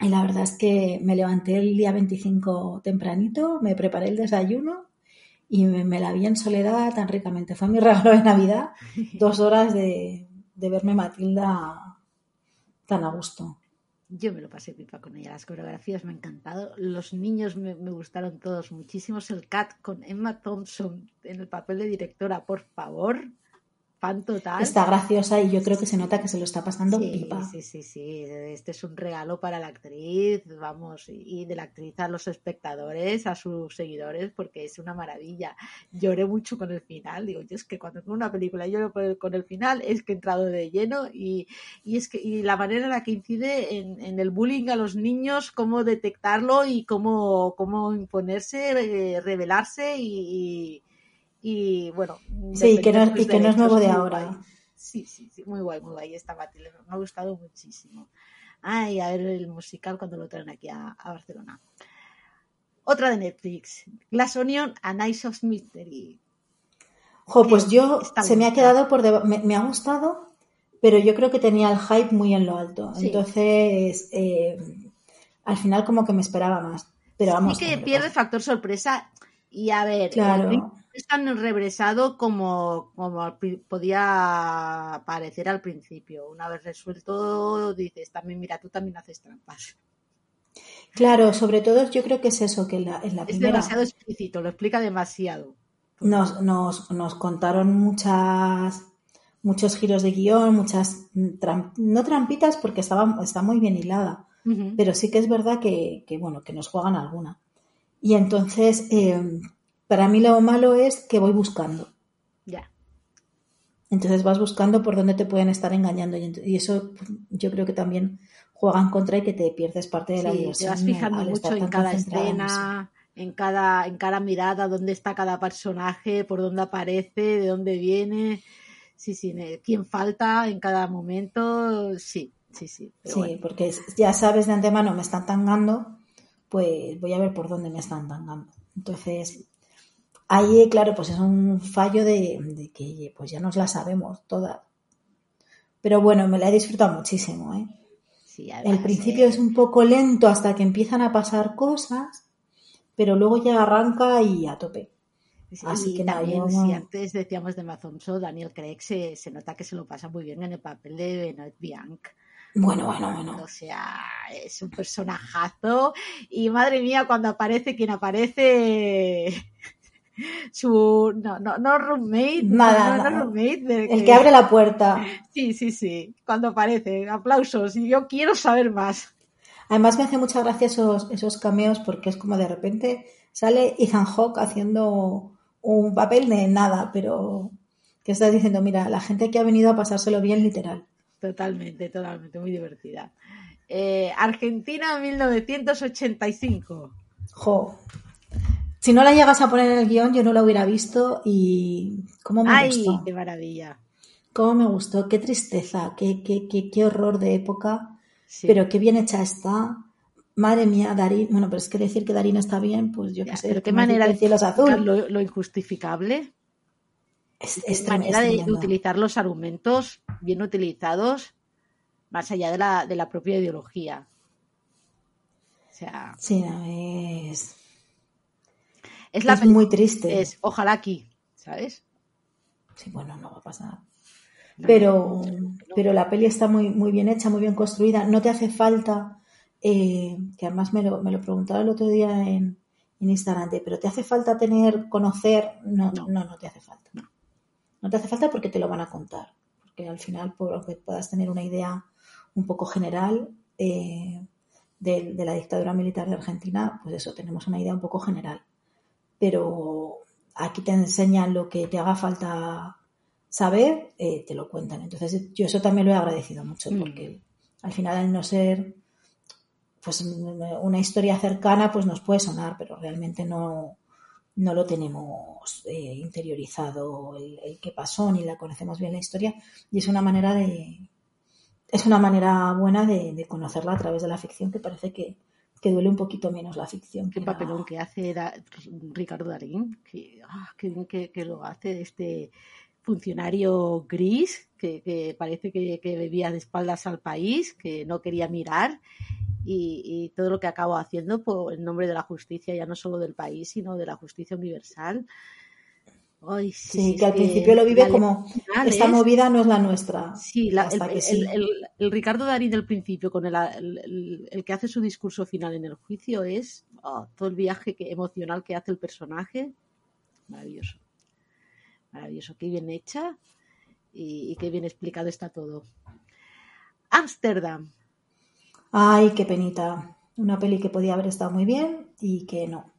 y la verdad es que me levanté el día 25 tempranito, me preparé el desayuno y me, me la vi en soledad tan ricamente. Fue mi regalo de Navidad, dos horas de, de verme Matilda tan a gusto. Yo me lo pasé pipa con ella. Las coreografías me han encantado. Los niños me, me gustaron todos muchísimo. El cat con Emma Thompson en el papel de directora, por favor. Fan total. Está graciosa y yo creo que se nota que se lo está pasando Sí, pipa. sí, sí, sí. Este es un regalo para la actriz, vamos, y de la actriz a los espectadores, a sus seguidores, porque es una maravilla. Lloré mucho con el final. Digo, yo es que cuando veo una película lloro con el final, es que he entrado de lleno y, y es que y la manera en la que incide en, en el bullying a los niños, cómo detectarlo y cómo, cómo imponerse, eh, rebelarse y, y, y, bueno. Sí, que no, y que no es nuevo de ahora. guay. Sí, sí, sí, muy guay, muy guay esta me ha gustado muchísimo. Ay, a ver el musical cuando lo traen aquí a, a Barcelona. Otra de Netflix, Glass Onion, A Night of Mystery. Jo, pues yo se me ha quedado por deba- me, me ha gustado, pero yo creo que tenía el hype muy en lo alto. Sí. Entonces, eh, al final como que me esperaba más. Pero vamos. sí que pierde factor sorpresa y a ver, Claro. Tan regresado como, como podía parecer al principio. Una vez resuelto, dices, también mira, tú también haces trampas. Claro, sobre todo yo creo que es eso, que en la, en la Es primera demasiado explícito, lo explica demasiado. nos, nos, nos contaron muchas muchos giros de guion, muchas tram- no trampitas porque estaba, está muy bien hilada, pero sí que es verdad que, que, bueno, que nos juegan alguna. Y entonces, eh, para mí lo malo es que voy buscando. Ya. Entonces vas buscando por dónde te pueden estar engañando y, eso yo creo que también juega en contra y que te pierdes parte de la Sí, te vas fijando mucho en cada escena, en cada, en cada mirada, dónde está cada personaje, por dónde aparece, de dónde viene. Sí, sí, quién falta en cada momento. Sí, sí, sí. Sí, bueno. porque ya sabes de antemano me están tangando, pues voy a ver por dónde me están tangando. Entonces, ahí, claro, pues es un fallo de, de que pues ya nos la sabemos todas. Pero bueno, me la he disfrutado muchísimo, ¿eh? Sí, El principio eh, es un poco lento hasta que empiezan a pasar cosas, pero luego ya arranca y a tope. sí, así que también, si antes decíamos de Mazonso, Daniel Craig se, se nota que se lo pasa muy bien en el papel de Benoit Bianc. Bueno, bueno, bueno. O sea, es un personajazo. Y madre mía, cuando aparece quien aparece, su. No, no, no roommate. Nada, no, roommate. de El que abre la puerta. Sí, sí, sí. Cuando aparece. Aplausos. Y yo quiero saber más. Además me hace mucha gracia esos, esos cameos porque es como de repente sale Ethan Hawke haciendo un papel de nada, pero que estás diciendo, mira, la gente que ha venido a pasárselo bien literal. Totalmente, totalmente. Muy divertida. Eh, Argentina 1985. Jo. Si no la llegas a poner en el guion, yo no la hubiera visto y cómo me ¡Ay, gustó. qué maravilla! Cómo me gustó, qué tristeza, qué, qué, qué, qué horror de época, Sí. pero qué bien hecha está. Madre mía, Darín, bueno, pero es que decir que Darín está bien, pues yo qué sé, pero qué manera de el cielo es azul. Lo, lo injustificable. Es, es manera de, de utilizar los argumentos bien utilizados más allá de la, de la propia ideología. O sea, Sí, no, es, es la es muy triste. es ojalá aquí, ¿sabes? Sí, bueno, no va a pasar. Pero, pero la peli está muy, muy bien hecha, muy bien construida. No te hace falta, eh, que además me lo, me lo preguntaba el otro día en, en Instagram, de, pero te hace falta tener, conocer. No, No. no, no, te hace falta. No. No te hace falta porque te lo van a contar. Porque al final, por lo que puedas tener una idea un poco general eh, de, de la dictadura militar de Argentina, pues eso, tenemos una idea un poco general. Pero aquí te enseñan lo que te haga falta saber, eh, te lo cuentan. Entonces, yo eso también lo he agradecido mucho, Mm. porque al final, al no ser pues una historia cercana, pues nos puede sonar, pero realmente no, no lo tenemos eh, interiorizado el, el qué pasó, ni la conocemos bien la historia, y es una manera de es una manera buena de, de conocerla a través de la ficción que parece que, que duele un poquito menos la ficción. Qué que papelón que hace Da- Ricardo Darín, que, ah, qué bien que, que lo hace este funcionario gris que, parece que, bebía de espaldas al país, que no quería mirar y, y todo lo que acabo haciendo por el nombre de la justicia, ya no solo del país, sino de la justicia universal. Ay, sí, Sí, sí, que al principio lo vive como esta es- movida no es la nuestra. Sí, la- el, hasta que el- sí. el- el Ricardo Darín del principio, con el, que hace su discurso final en el juicio, es oh, todo el viaje que, emocional que hace el personaje. Maravilloso. Maravilloso. Qué bien hecha y, y qué bien explicado está todo. Ámsterdam. Ay, qué penita. Una peli que podía haber estado muy bien y que no.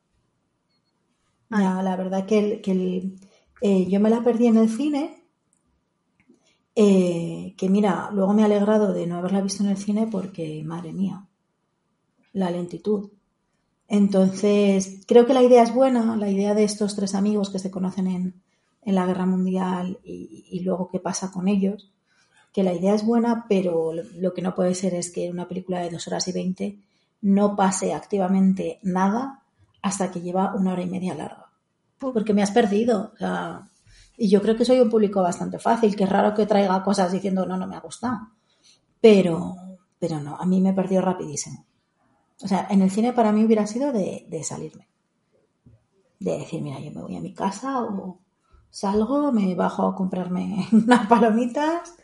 Ya, la verdad que, el- que el- eh, yo me la perdí en el cine. eh, que mira, luego me he alegrado de no haberla visto en el cine porque, madre mía, la lentitud. Entonces, creo que la idea es buena, la idea de estos tres amigos que se conocen en, en la guerra mundial y, y luego qué pasa con ellos, que la idea es buena, pero lo- que no puede ser es que una película de dos horas y veinte no pase activamente nada hasta que lleva una hora y media larga. Porque me has perdido. o sea, y yo creo que soy un público bastante fácil, que es raro que traiga cosas diciendo no, no me ha gustado. Pero, pero no, a mí me perdió rapidísimo. O sea, en el cine para mí hubiera sido de, salirme. De decir, mira, yo me voy a mi casa o salgo, me bajo a comprarme unas palomitas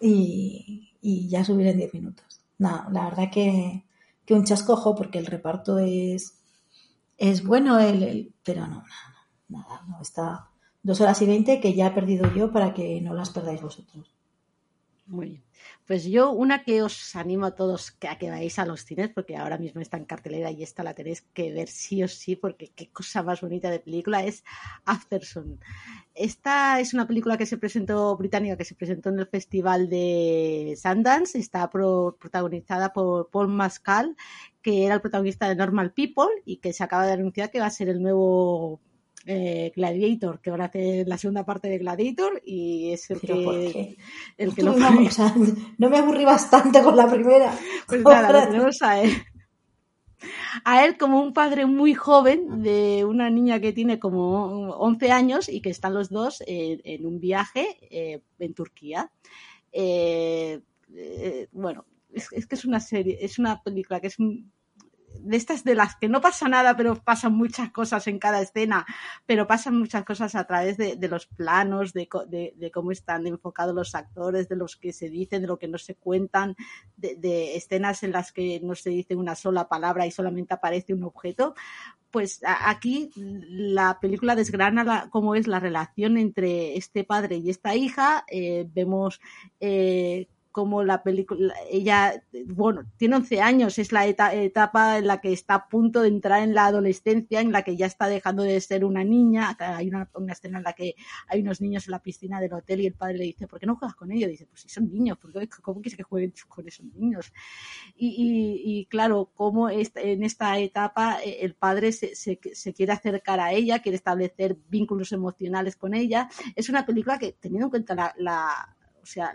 y, ya subiré en 10 minutos. No, la verdad que, un chascojo porque el reparto es, es bueno, el, pero no, nada, nada, no, está dos horas y veinte que ya he perdido yo para que no las perdáis vosotros. Muy bien. Pues yo, una que os animo a todos a que vayáis a los cines, porque ahora mismo está en cartelera y esta la tenéis que ver sí o sí, porque qué cosa más bonita de película es Afterson. Esta es una película que se presentó, británica, que se presentó en el Festival de Sundance, está pro- protagonizada por Paul Mascal, que era el protagonista de Normal People y que se acaba de anunciar que va a ser el nuevo eh, Gladiator, que van a hacer la segunda parte de Gladiator y es el Pero ¿por que, el que lo no, o sea, no me aburrí bastante con la primera. Pues nada, lo Ahora- tenemos a él. A él como un padre muy joven de una niña que tiene como 11 años y que están los dos en, en un viaje eh, en Turquía. Eh, bueno, es, es que es una serie, es una película que es un- de estas de las que no pasa nada, pero pasan muchas cosas en cada escena, pero pasan muchas cosas a través de, de los planos, de, de- cómo están enfocados los actores, de los que se dicen, de lo que no se cuentan, de, escenas en las que no se dice una sola palabra y solamente aparece un objeto. Pues aquí la película desgrana cómo es la relación entre este padre y esta hija. Eh, vemos eh, cómo la película, ella, bueno, tiene 11 años, es la eta- etapa en la que está a punto de entrar en la adolescencia, en la que ya está dejando de ser una niña. Hay una, escena en la que hay unos niños en la piscina del hotel y el padre le dice, ¿por qué no juegas con ellos? dice, pues si son niños, ¿por qué, ¿cómo quieres que jueguen con esos niños? Y, y- y claro, como en esta etapa eh, el padre se, se- se quiere acercar a ella, quiere establecer vínculos emocionales con ella. Es una película que, teniendo en cuenta la- o sea,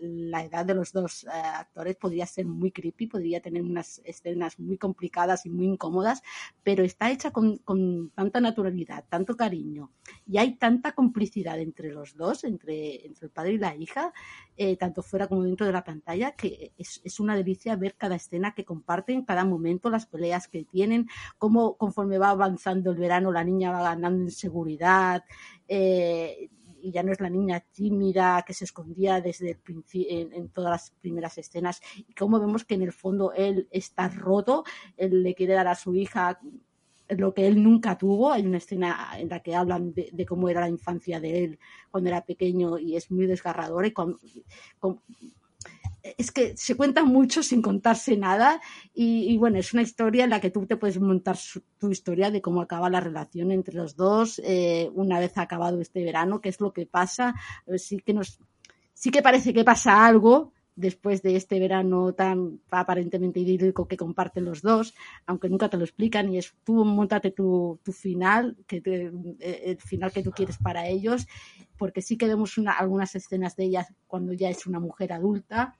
la edad de los dos eh, actores podría ser muy creepy, podría tener unas escenas muy complicadas y muy incómodas, pero está hecha con, con tanta naturalidad, tanto cariño y hay tanta complicidad entre los dos, entre, entre el padre y la hija, eh, tanto fuera como dentro de la pantalla, que es, es una delicia ver cada escena que comparten, cada momento, las peleas que tienen, cómo conforme va avanzando el verano la niña va ganando en seguridad. eh, y ya no es la niña tímida que se escondía desde el en, en todas las primeras escenas y cómo vemos que en el fondo él está roto, él le quiere dar a su hija lo que él nunca tuvo. Hay una escena en la que hablan de, cómo era la infancia de él cuando era pequeño y es muy desgarradora y con- es que se cuenta mucho sin contarse nada y, bueno, es una historia en la que tú te puedes montar tu historia de cómo acaba la relación entre los dos eh, una vez acabado este verano, qué es lo que pasa. Sí que nos, sí que parece que pasa algo después de este verano tan aparentemente idílico que comparten los dos, aunque nunca te lo explican y es tú montate tu, tu final, que te- eh, el final que tú quieres para ellos, porque sí que vemos una- algunas escenas de ella cuando ya es una mujer adulta.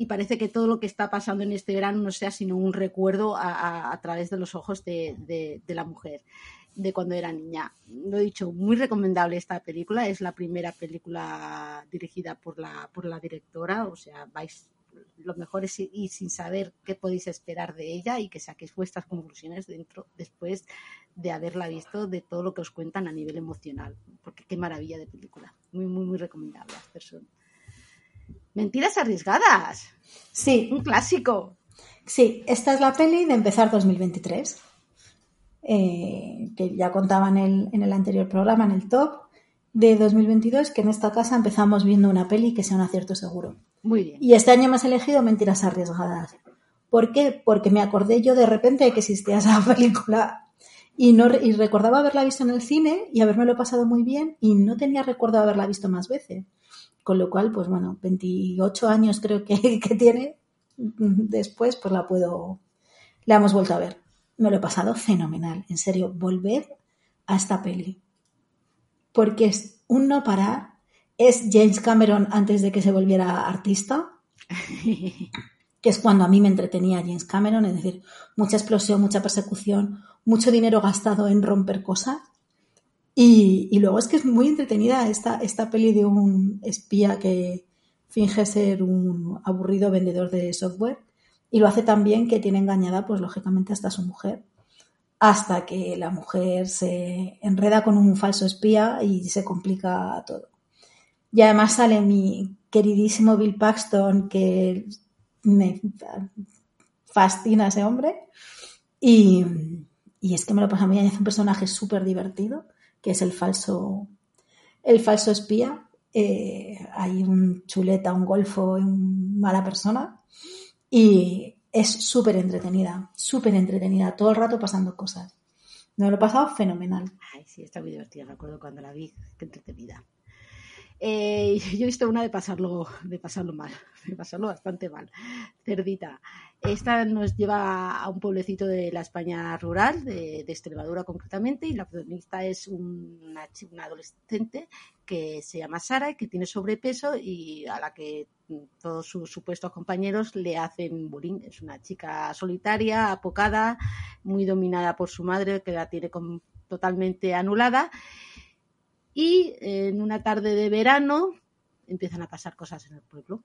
Y parece que todo lo que está pasando en este verano no sea sino un recuerdo a, a- a través de los ojos de, de- de la mujer de cuando era niña. Lo he dicho, muy recomendable esta película. Es la primera película dirigida por la, por la directora. O sea, vais lo mejor es ir y sin saber qué podéis esperar de ella y que saquéis vuestras conclusiones dentro después de haberla visto de todo lo que os cuentan a nivel emocional. Porque qué maravilla de película. Muy, muy, muy recomendable. Asperson. Mentiras arriesgadas. Sí, Un clásico. Sí, esta es la peli de empezar 2023, eh, que ya contaba en el, en el anterior programa, en el top de 2022, que en esta casa empezamos viendo una peli que sea un acierto seguro. Muy bien. Y este año me has elegido Mentiras Arriesgadas. ¿Por qué? Porque me acordé yo de repente de que existía esa película y, no, y recordaba haberla visto en el cine y haberme lo pasado muy bien y no tenía recuerdo de haberla visto más veces. Con lo cual, pues bueno, 28 años creo que, que tiene. Después, pues la puedo. La hemos vuelto a ver. Me lo he pasado fenomenal. En serio, volver a esta peli. Porque es un no parar. Es James Cameron antes de que se volviera artista que es cuando a mí me entretenía James Cameron, es decir, mucha explosión, mucha persecución, mucho dinero gastado en romper cosas. Y, y luego es que es muy entretenida esta, esta peli de un espía que finge ser un aburrido vendedor de software y lo hace tan bien que tiene engañada, pues lógicamente, hasta su mujer, hasta que la mujer se enreda con un falso espía y se complica todo. Y además sale mi queridísimo Bill Paxton, que me fascina ese hombre. Y, y es que me lo pasa muy bien. Es un personaje súper divertido, que es el falso, el falso espía. Eh, hay un chuleta, un golfo, un mala persona. Y es súper entretenida, súper entretenida, todo el rato pasando cosas. Me lo he pasado fenomenal. Ay, sí, está muy divertida. Me acuerdo cuando la vi, qué entretenida. Eh, yo he visto una de pasarlo, de pasarlo mal, de pasarlo bastante mal. Cerdita. Esta nos lleva a un pueblecito de la España rural, de, de Extremadura concretamente, y la protagonista es una, una adolescente que se llama Sara y que tiene sobrepeso y a la que todos sus supuestos compañeros le hacen bullying. Es una chica solitaria, apocada, muy dominada por su madre, que la tiene con- totalmente anulada. Y eh, en una tarde de verano empiezan a pasar cosas en el pueblo.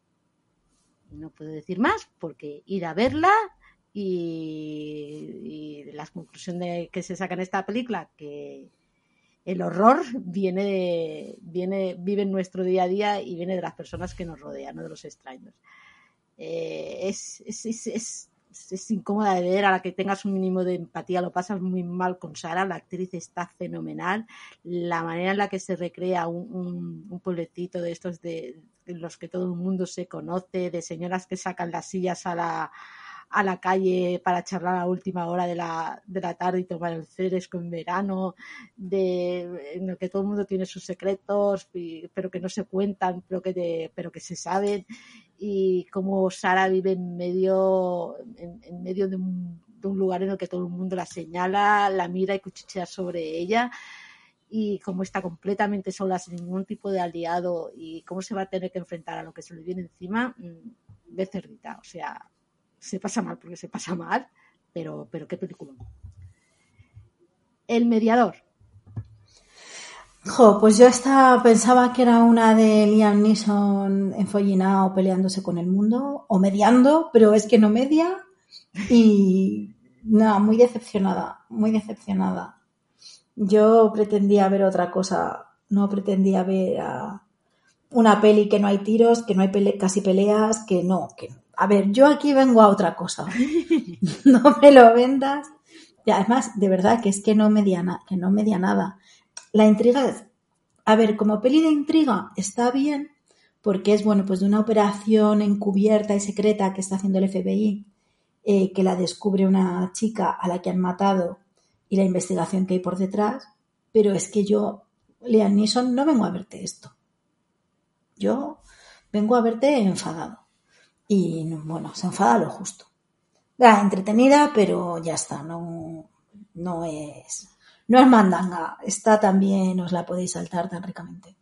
No puedo decir más porque ir a verla y, y la conclusión que se saca en esta película que el horror viene de, viene vive en nuestro día a día y viene de las personas que nos rodean, no de los extraños. Eh, es, es, es, es incómoda de ver, a la que tengas un mínimo de empatía lo pasas muy mal con Sara, la actriz está fenomenal, la manera en la que se recrea un, un, un pueblecito de estos de, de los que todo el mundo se conoce, de señoras que sacan las sillas a la, a la calle para charlar a última hora de la, de la tarde y tomar el fresco en verano, de, en el que todo el mundo tiene sus secretos, pero que no se cuentan, pero que, te- pero que se saben, y como Sara vive en medio, en, medio de un, lugar en el que todo el mundo la señala, la mira y cuchichea sobre ella y cómo está completamente sola, sin ningún tipo de aliado y cómo se va a tener que enfrentar a lo que se le viene encima, mm, de cerdita. O sea, se pasa mal porque se pasa mal, pero, pero qué película. El mediador. Jo, pues yo esta pensaba que era una de Liam Neeson enfollinado peleándose con el mundo o mediando, pero es que no media y no, muy decepcionada, muy decepcionada. Yo pretendía ver otra cosa, no pretendía ver a una peli que no hay tiros, que no hay pele- casi peleas, que no, que a ver, yo aquí vengo a otra cosa. no me lo vendas. Y además, de verdad que es que no media, na- que no media nada la intriga es, a ver, como peli de intriga está bien, porque es, bueno, pues de una operación encubierta y secreta que está haciendo el FBI, eh, que la descubre una chica a la que han matado y la investigación que hay por detrás, pero es que yo, Liam Neeson, no vengo a verte esto. Yo vengo a verte enfadado. Y bueno, se enfada lo justo. Ah, entretenida, pero ya está, no, no es no es mandanga, esta también os la podéis saltar tan ricamente.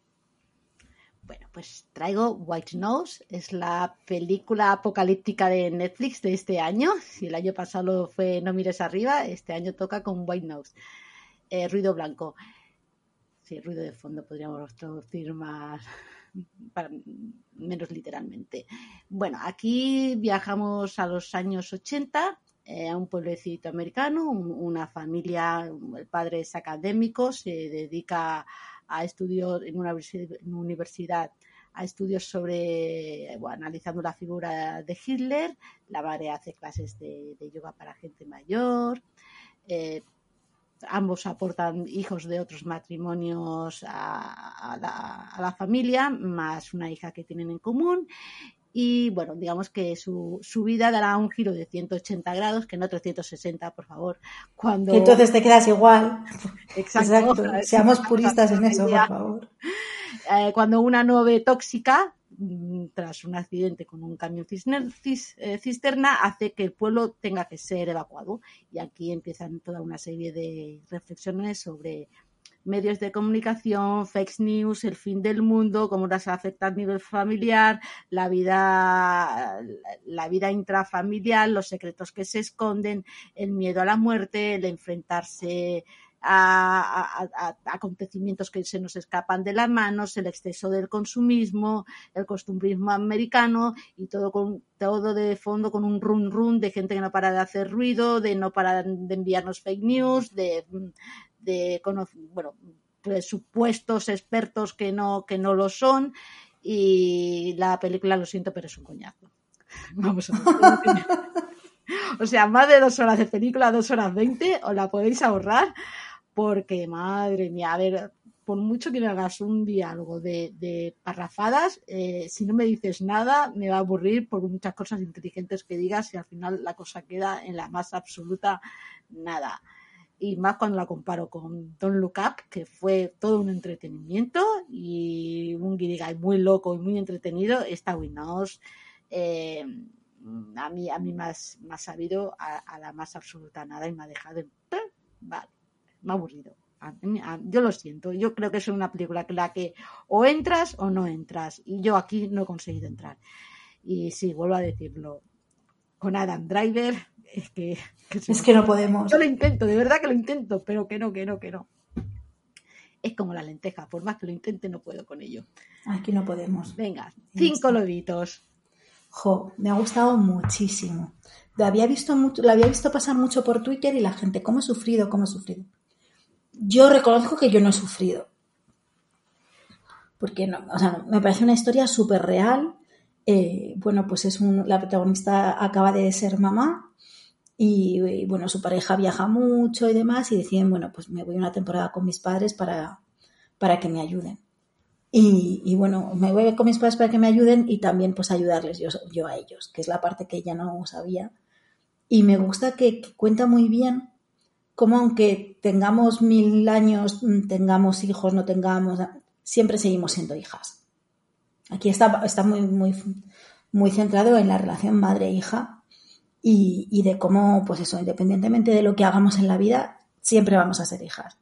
Bueno, pues traigo White Nose, es la película apocalíptica de Netflix de este año. Si el año pasado fue No mires arriba, este año toca con White Nose, eh, ruido blanco. Sí, ruido de fondo podríamos traducir más, menos literalmente. Bueno, aquí viajamos a los años 80, eh, a un pueblecito americano, un- una familia, el padre es académico, se dedica a estudios en una universidad a estudios sobre, analizando la figura de Hitler, la madre hace clases de, de yoga para gente mayor, eh, ambos aportan hijos de otros matrimonios a, a la, a la familia, más una hija que tienen en común. Y bueno, digamos que su, su vida dará un giro de 180 grados, que no 360, por favor. Cuando Y entonces te quedas igual. Exacto. Exacto. Seamos puristas en eso, por favor. eh, cuando una nube tóxica, tras un accidente con un camión eh, cisterna, hace que el pueblo tenga que ser evacuado. Y aquí empiezan toda una serie de reflexiones sobre medios de comunicación, fake news, el fin del mundo, cómo las afecta a nivel familiar, la vida, la vida intrafamiliar, los secretos que se esconden, el miedo a la muerte, el enfrentarse a, acontecimientos que se nos escapan de las manos, el exceso del consumismo, el costumbrismo americano y todo con todo de fondo con un run run de gente que no para de hacer ruido, de no para de enviarnos fake news, de, de bueno, presupuestos expertos que no que no lo son y la película lo siento pero es un coñazo. Vamos a ver. O sea, más de dos horas de película, dos horas veinte, os la podéis ahorrar porque, madre mía, a ver, por mucho que me hagas un diálogo de, de parrafadas, eh, si no me dices nada, me va a aburrir por muchas cosas inteligentes que digas y al final la cosa queda en la más absoluta nada. Y más cuando la comparo con Don't Look Up, que fue todo un entretenimiento y un guirigay muy loco y muy entretenido, esta Windows eh, a mí, a mí me ha sabido a, la más absoluta nada y me ha dejado en... "Eh, Vale, me ha aburrido. Yo lo siento, yo creo que es una película que la que o entras o no entras y yo aquí no he conseguido entrar. Y sí, vuelvo a decirlo, con Adam Driver es que... Es que no podemos. yo lo intento, de verdad que lo intento, pero que no, que no, que no. Es como la lenteja, por más que lo intente no puedo con ello. Aquí no podemos. Venga, cinco lobitos. Jo, me ha gustado muchísimo. Lo había visto mucho, lo había visto pasar mucho por Twitter y la gente, ¿cómo he sufrido? ¿Cómo he sufrido? Yo reconozco que yo no he sufrido. Porque no, o sea, me parece una historia súper real. Eh, bueno, pues es un, la protagonista acaba de ser mamá y, bueno, su pareja viaja mucho y demás y deciden, bueno, pues me voy una temporada con mis padres para, para que me ayuden. Y, bueno, me voy con mis padres para que me ayuden y también pues ayudarles yo, yo a ellos, que es la parte que ella no sabía. Y me gusta que cuenta muy bien cómo aunque tengamos mil años, mm, tengamos hijos, no tengamos, siempre seguimos siendo hijas. Aquí está, está muy, muy, muy centrado en la relación madre-hija y, y de cómo, pues eso, independientemente de lo que hagamos en la vida, siempre vamos a ser hijas.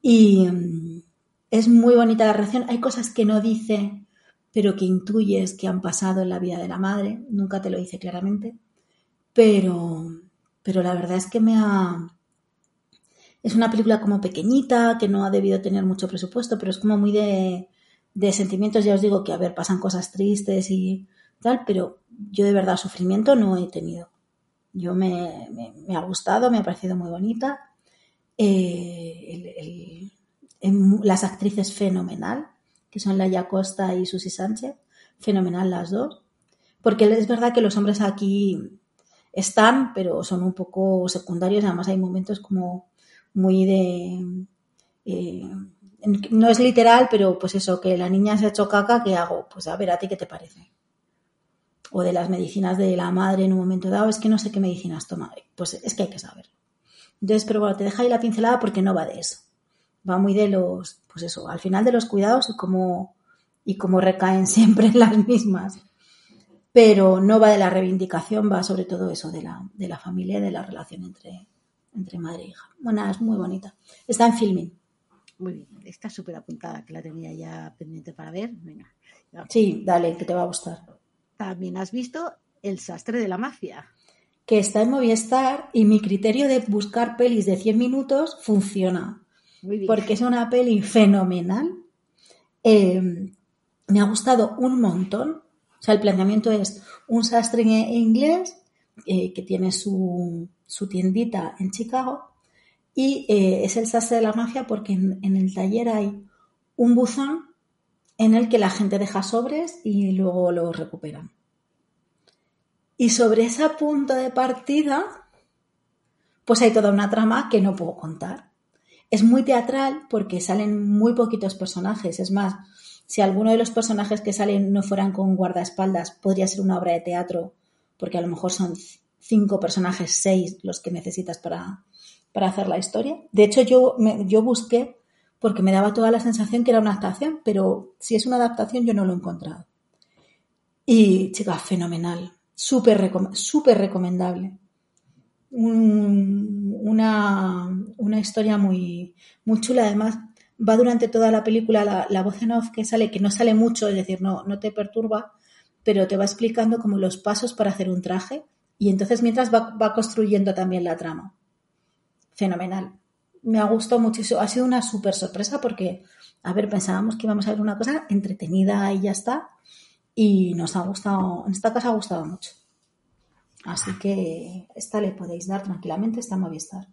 Y mm, es muy bonita la relación. Hay cosas que no dice, pero que intuyes que han pasado en la vida de la madre. Nunca te lo dice claramente. Pero, pero la verdad es que me ha... Es una película como pequeñita, que no ha debido tener mucho presupuesto, pero es como muy de, de sentimientos. Ya os digo que, a ver, pasan cosas tristes y tal, pero yo de verdad sufrimiento no he tenido. Yo me, me, ha gustado, me ha parecido muy bonita. Eh, las actrices fenomenal, que son Laia Costa y Susi Sánchez, fenomenal las dos, porque es verdad que los hombres aquí están, pero son un poco secundarios, además hay momentos como muy de... Eh, no es literal, pero pues eso, que la niña se ha hecho caca, ¿qué hago? Pues a ver, ¿a ti qué te parece? O de las medicinas de la madre en un momento dado, es que no sé qué medicinas toma, pues es que hay que saber. Entonces, pero bueno, te deja ahí la pincelada porque no va de eso va muy de los, pues eso, al final de los cuidados y cómo, y cómo recaen siempre en las mismas. Pero no va de la reivindicación, va sobre todo eso, de la, de la familia y de la relación entre, entre madre e hija. Bueno, es muy bonita. Está en filming. Muy bien, está súper apuntada, que la tenía ya pendiente para ver. Venga. Sí, dale, que te va a gustar. También has visto El sastre de la mafia. Que está en Movistar y mi criterio de buscar pelis de 100 minutos funciona. Muy bien. Porque es una peli fenomenal. Eh, me ha gustado un montón. O sea, el planteamiento es un sastre in- inglés eh, que tiene su, su tiendita en Chicago y eh, es el sastre de la mafia porque en, el taller hay un buzón en el que la gente deja sobres y luego los recuperan. Y sobre ese punto de partida, pues hay toda una trama que no puedo contar. Es muy teatral porque salen muy poquitos personajes. Es más, si alguno de los personajes que salen no fueran con guardaespaldas, podría ser una obra de teatro, porque a lo mejor son cinco personajes, seis los que necesitas para, para hacer la historia. De hecho, yo, yo busqué porque me daba toda la sensación que era una adaptación, pero si es una adaptación yo no lo he encontrado. Y, chica, fenomenal. Súper súper recomendable. Un- una, una historia muy, muy chula. Además, va durante toda la película la, la voz en off que sale, que no sale mucho, es decir, no, no te perturba, pero te va explicando como los pasos para hacer un traje y entonces mientras va, va construyendo también la trama. Fenomenal. Me ha gustado muchísimo. Ha sido una súper sorpresa porque, a ver, pensábamos que íbamos a ver una cosa entretenida y ya está. Y nos ha gustado, en esta casa ha gustado mucho. Así que esta le podéis dar tranquilamente, está en Movistar.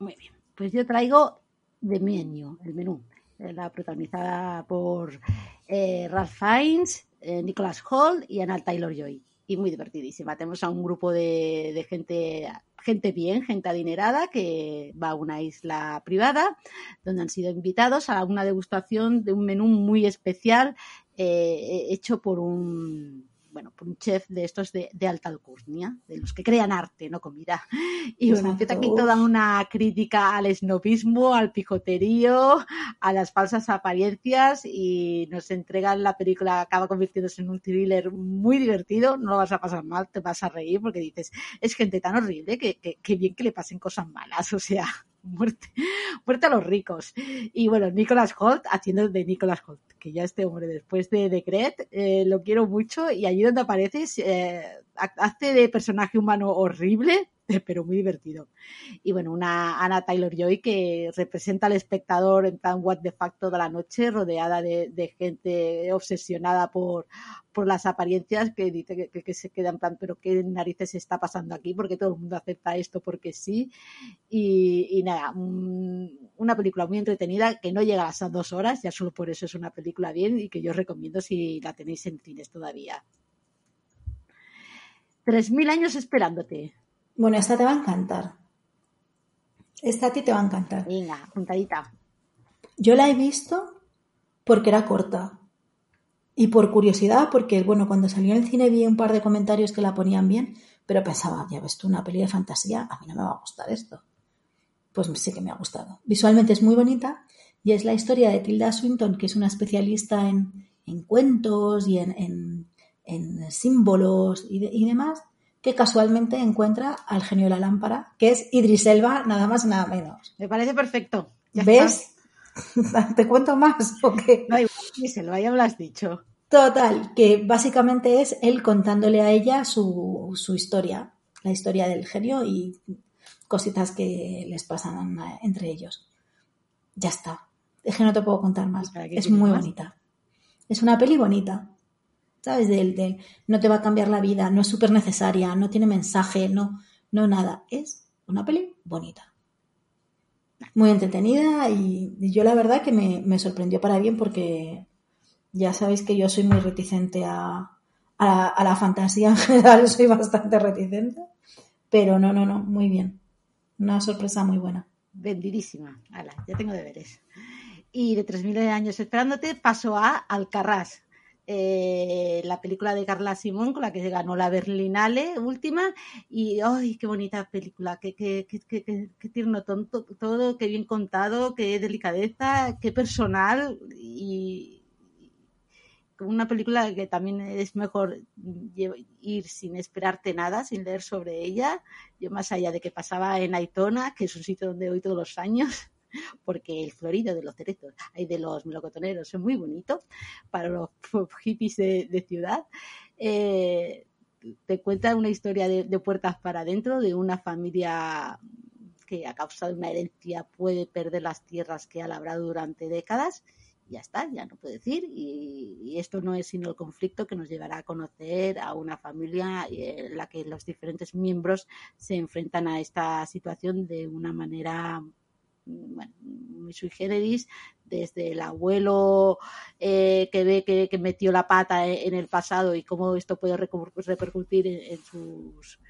Muy bien. Pues yo traigo The Menu, el menú, eh, la protagonizada por eh, Ralph Fiennes, eh, Nicholas Holt y Anna Taylor Joy. Y muy divertidísima. Tenemos a un grupo de, de gente, gente bien, gente adinerada, que va a una isla privada, donde han sido invitados a una degustación de un menú muy especial eh, hecho por un bueno, por un chef de estos de, de alta alcurnia, de los que crean arte, no comida. Y bueno, empieza aquí toda una crítica al esnovismo, al pijoterío, a las falsas apariencias y nos entregan la película, acaba convirtiéndose en un thriller muy divertido, no lo vas a pasar mal, te vas a reír porque dices, es gente tan horrible que, que, que bien que le pasen cosas malas, o sea, muerte, muerte a los ricos. Y bueno, Nicholas Holt haciendo de Nicholas Holt, que ya este hombre después de Decret eh, lo quiero mucho y allí donde apareces eh, hace de personaje humano horrible, pero muy divertido. Y bueno, una Anna Taylor Joy que representa al espectador en plan what the fuck toda la noche, rodeada de, gente obsesionada por, por las apariencias que dice que, que, se queda en plan, pero qué narices está pasando aquí, porque todo el mundo acepta esto porque sí. Y, y nada, un, una película muy entretenida que no llega a las dos horas, ya solo por eso es una película bien y que yo os recomiendo si la tenéis en cines todavía. Tres mil años esperándote. Bueno, esta te va a encantar. Esta a ti te va a encantar. Venga, apuntadita. Yo la he visto porque era corta. Y por curiosidad, porque bueno, cuando salió en el cine vi un par de comentarios que la ponían bien, pero pensaba, ya ves tú, una peli de fantasía, a mí no me va a gustar esto. Pues sí que me ha gustado. Visualmente es muy bonita y es la historia de Tilda Swinton, que es una especialista en, en cuentos y en, en, en símbolos y, de, y, demás, que casualmente encuentra al genio de la lámpara, que es Idris Elba, nada más y nada menos. Me parece perfecto. Ya ¿Ves? ¿Te cuento más o qué? No, igual, Elba, ya me lo has dicho. Total, que básicamente es él contándole a ella su, su historia, la historia del genio y cositas que les pasan entre ellos. Ya está. Es que no te puedo contar más. Es muy más? bonita. Es una peli bonita. ¿Sabes? Del, del, no te va a cambiar la vida, no es súper necesaria, no tiene mensaje, no, no nada. Es una peli bonita. Muy entretenida y, yo la verdad que me, me, sorprendió para bien porque ya sabéis que yo soy muy reticente a, a, la fantasía en general, soy bastante reticente. Pero no, no, no, muy bien. Una sorpresa muy buena. Vendidísima. Hala, ya tengo deberes. Y de 3.000 años esperándote, paso a Alcarrás. Eh, la película de Carla Simón con la que ganó la Berlinale última y ¡ay, qué bonita película! ¡Qué, qué, qué, qué, qué tierno tonto, todo! ¡Qué bien contado! ¡Qué delicadeza! ¡Qué personal! Y una película que también es mejor ir sin esperarte nada, sin leer sobre ella. Yo más allá de que pasaba en Aitona, que es un sitio donde voy todos los años, porque el florido de los cerezos y de los melocotoneros es muy bonito para los hippies de, ciudad. Eh, te cuenta una historia de, puertas para adentro de una familia que a causa de una herencia puede perder las tierras que ha labrado durante décadas. Ya está, ya no puede decir. Y, y esto no es sino el conflicto que nos llevará a conocer a una familia en la que los diferentes miembros se enfrentan a esta situación de una manera bueno, muy sui generis, desde el abuelo eh, que ve que, metió la pata en el pasado y cómo esto puede repercutir en sus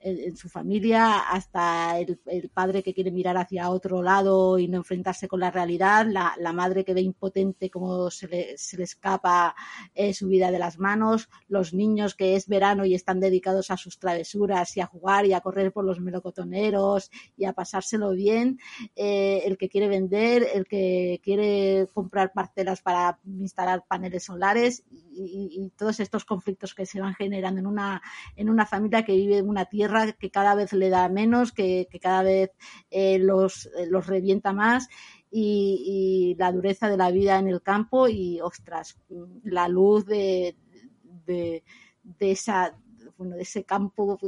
en, su familia, hasta el, el, padre que quiere mirar hacia otro lado y no enfrentarse con la realidad, la, la madre que ve impotente cómo se le, se le escapa eh, su vida de las manos, los niños que es verano y están dedicados a sus travesuras y a jugar y a correr por los melocotoneros y a pasárselo bien, eh, el que quiere vender, el que quiere comprar parcelas para instalar paneles solares y, y, y todos estos conflictos que se van generando en una, en una familia que vive en una tierra que cada vez le da menos, que, que cada vez eh, los, los revienta más. Y, la dureza de la vida en el campo y, ostras, la luz de, de, de esa, bueno, de ese campo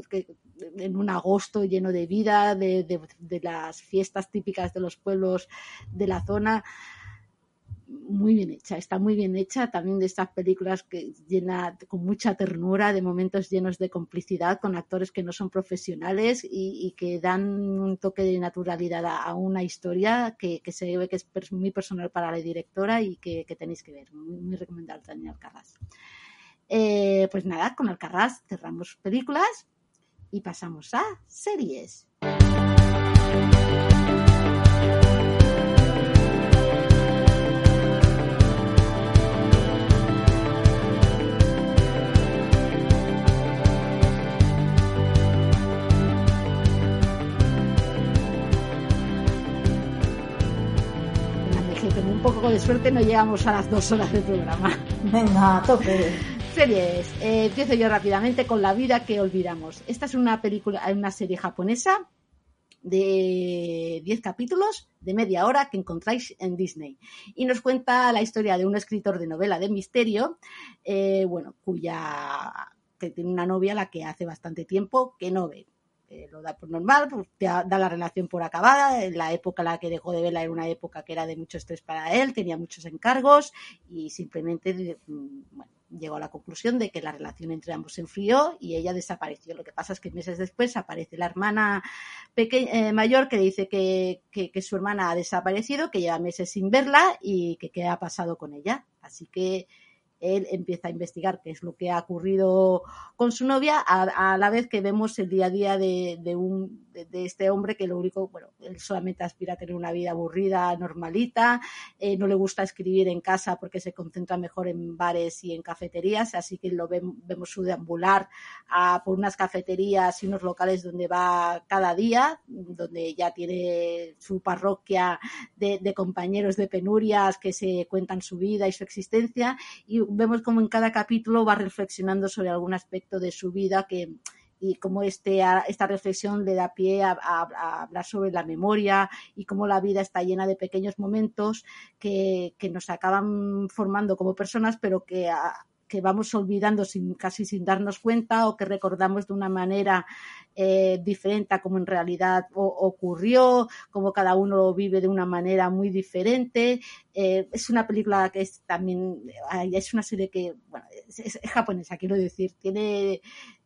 en un agosto lleno de vida, de, de, las fiestas típicas de los pueblos de la zona muy bien hecha, está muy bien hecha, también de estas películas que llena con mucha ternura, de momentos llenos de complicidad con actores que no son profesionales y, que dan un toque de naturalidad a, una historia que, que, se ve que es muy personal para la directora y que, tenéis que ver, muy, muy recomendable también Alcarrás. Eh, pues nada, con Alcarrás cerramos películas y pasamos a series. De suerte no llegamos a las dos horas del programa. Venga, tope. Series. Eh, empiezo yo rápidamente con La vida que olvidamos. Esta es una película, una serie japonesa de 10 capítulos de media hora que encontráis en Disney. Y nos cuenta la historia de un escritor de novela de misterio, eh, bueno, cuya que tiene una novia a la que hace bastante tiempo que no ve eh, lo da por normal, pues da la relación por acabada. La época en la que dejó de verla era una época que era de mucho estrés para él, tenía muchos encargos y simplemente mm, bueno, llegó a la conclusión de que la relación entre ambos se enfrió y ella desapareció. Lo que pasa es que meses después aparece la hermana eh, mayor que dice que, que, que, su hermana ha desaparecido, que lleva meses sin verla y que qué ha pasado con ella. Así que él empieza a investigar qué es lo que ha ocurrido con su novia, a, a la vez que vemos el día a día de, de un, de, de, este hombre que lo único, bueno, él solamente aspira a tener una vida aburrida, normalita, eh, no le gusta escribir en casa porque se concentra mejor en bares y en cafeterías, así que lo ven, vemos su deambular a, por unas cafeterías y unos locales donde va cada día, donde ya tiene su parroquia de, de compañeros de penurias que se cuentan su vida y su existencia y vemos como en cada capítulo va reflexionando sobre algún aspecto de su vida que y cómo este, esta reflexión le da pie a, hablar sobre la memoria y cómo la vida está llena de pequeños momentos que, que nos acaban formando como personas, pero que que vamos olvidando sin, casi sin darnos cuenta o que recordamos de una manera eh, diferente a como en realidad ocurrió, como cada uno lo vive de una manera muy diferente. Eh, es una película que es también, es una serie que, bueno, es, es japonesa, quiero decir, tiene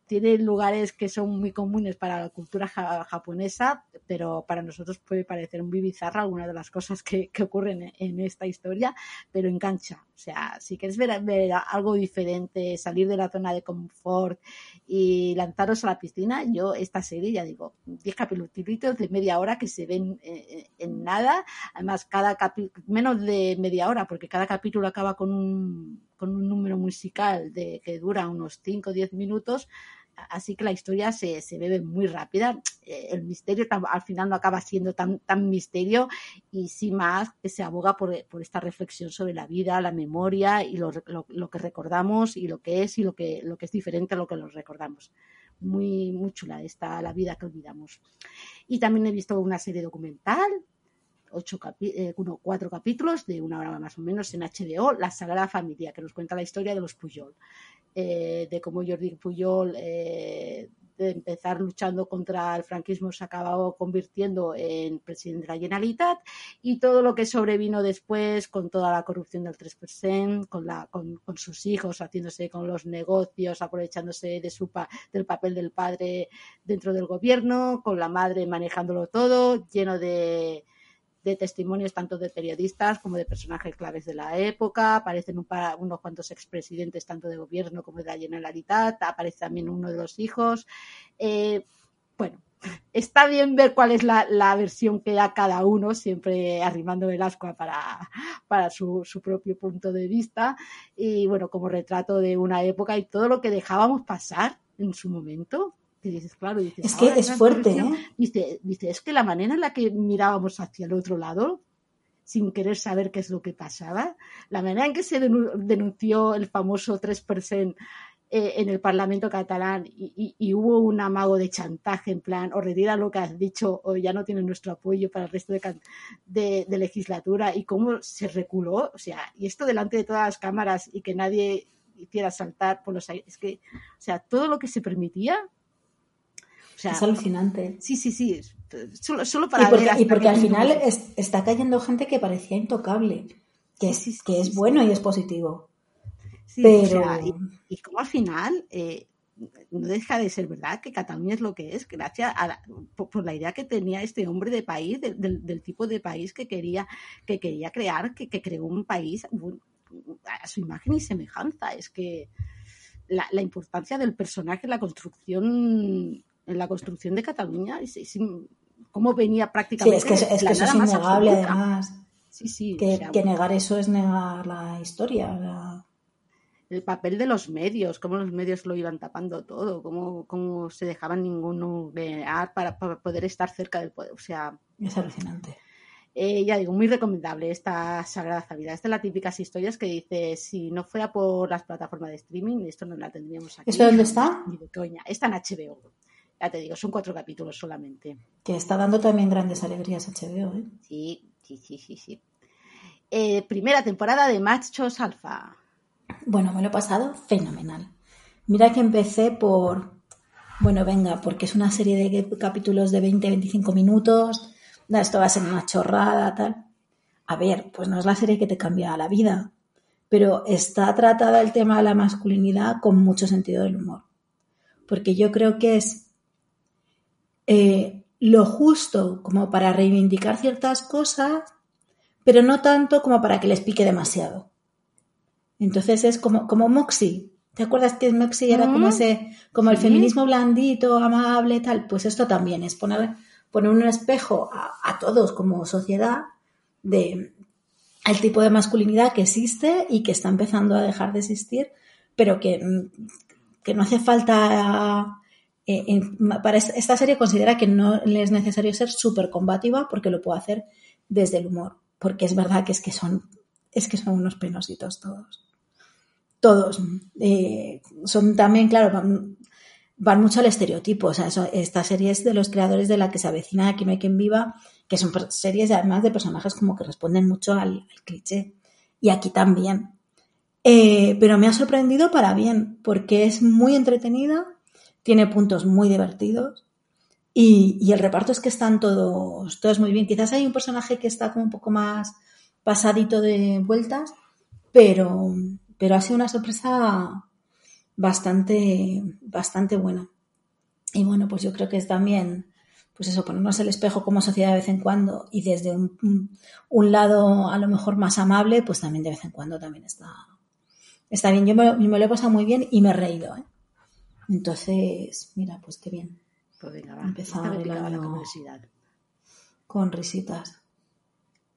tiene lugares que son muy comunes para la cultura ja japonesa, pero para nosotros puede parecer muy bizarra algunas de las cosas que, que ocurren en, en, esta historia, pero engancha. O sea, si quieres ver, ver, algo diferente, salir de la zona de confort y lanzaros a la piscina, yo esta serie, ya digo, 10 capítulos de media hora que se ven en, en nada, además cada capítulo, menos de media hora, porque cada capítulo acaba con un, con un número musical de que dura unos 5 o 10 minutos, así que la historia se, se bebe muy rápida. Eh, el misterio al final no acaba siendo tan, tan misterio y sí más que se aboga por, por esta reflexión sobre la vida, la memoria y lo, lo, que recordamos y lo que es y lo que, lo que es diferente a lo que nos recordamos. Muy, muy chula está la vida que olvidamos. Y también he visto una serie documental ocho eh, uno, cuatro capítulos de una hora más o menos en HBO, La Sagrada Familia, que nos cuenta la historia de los Puyol, eh, de cómo Jordi Puyol, eh, de empezar luchando contra el franquismo, se acabó convirtiendo en presidente de la Generalitat y todo lo que sobrevino después con toda la corrupción del 3%, con, con, sus hijos haciéndose con los negocios, aprovechándose de su del papel del padre dentro del gobierno, con la madre manejándolo todo, lleno de, de testimonios tanto de periodistas como de personajes claves de la época. Aparecen un unos cuantos expresidentes tanto de gobierno como de la Generalitat. Aparece también uno de los hijos. Eh, bueno, está bien ver cuál es la, la versión que da cada uno, siempre arrimando el ascua para, para su, su propio punto de vista. Y bueno, como retrato de una época y todo lo que dejábamos pasar en su momento. Que dices, claro, dices, Es que es fuerte, ¿eh? Dice, dice, es que la manera en la que mirábamos hacia el otro lado, sin querer saber qué es lo que pasaba, la manera en que se denu- denunció el famoso 3% eh, en el Parlamento catalán y, y- y hubo un amago de chantaje en plan, o retira lo que has dicho o ya no tiene nuestro apoyo para el resto de, de, de legislatura y cómo se reculó, o sea, y esto delante de todas las cámaras y que nadie hiciera saltar por los aires, es que, o sea, todo lo que se permitía, o sea, Es alucinante. Sí, sí, sí. Solo, solo Y para porque, ver hasta y porque al final es- está cayendo gente que parecía intocable, que es, Sí, sí, que es bueno y es positivo. Sí, pero- o sea, y, y como al final eh, no deja de ser verdad que Cataluña es lo que es, gracias a la- por, por la idea que tenía este hombre de país, del- del, del tipo de país que quería, que quería crear, que, que creó un país bueno, a su imagen y semejanza. Es que la, la importancia del personaje la construcción, en la construcción de Cataluña, cómo venía Sí, prácticamente es que, es que la eso es innegable además. Sí, sí, Que, o sea, que negar eso es negar la historia. el papel de los medios, cómo los medios lo iban tapando todo, cómo, cómo se dejaban ninguno vear para, para poder estar cerca del poder. O sea, es alucinante. eh, ya digo, muy recomendable esta Sagrada Familia. Es de las típicas historias que dice, si no fuera por las plataformas de streaming, esto no la tendríamos aquí. ¿Esto dónde está? Ni de coña. Está en HBO. Ya te digo, son cuatro capítulos solamente. Que está dando también grandes alegrías HBO. ¿eh? Sí, sí, sí, sí, sí. Eh, primera temporada de Machos Alfa. Bueno, me lo he pasado fenomenal. Mira que empecé por, bueno, venga, porque es una serie de capítulos de 20-25 minutos, esto va a ser una chorrada, tal. A ver, pues no es la serie que te cambia la vida, pero está tratada el tema de la masculinidad con mucho sentido del humor. Porque yo creo que es eh, lo justo como para reivindicar ciertas cosas, pero no tanto como para que les pique demasiado. Entonces es como, como Moxie. ¿Te acuerdas que Moxie era como Mm, ese, como el sí. feminismo blandito, amable, tal? Pues esto también es poner, poner un espejo a, a todos como sociedad de el tipo de masculinidad que existe y que está empezando a dejar de existir, pero que, que no hace falta. Eh, para es- esta serie considera que no le es necesario ser súper combativa porque lo puede hacer desde el humor. Porque es verdad que es que son, es que son unos penositos todos todos eh, son también, claro, van, van mucho al estereotipo. O sea, eso- esta serie es de los creadores de la que se avecina Aquí no hay quien viva, que son series además de personajes como que responden mucho al, al cliché. Y aquí también. Eh, pero me ha sorprendido para bien, porque es muy entretenida, tiene puntos muy divertidos y, y el reparto es que están todos, todos muy bien. Quizás hay un personaje que está como un poco más pasadito de vueltas, pero, pero ha sido una sorpresa bastante, bastante buena. Y bueno, pues yo creo que es también, pues eso, ponernos el espejo como sociedad de vez en cuando y desde un, un- lado a lo mejor más amable, pues también de vez en cuando también está, está bien. Yo me, me lo he pasado muy bien y me he reído, ¿eh? Entonces, mira, pues qué bien, Pues venga, va. Me el la curiosidad. con risitas.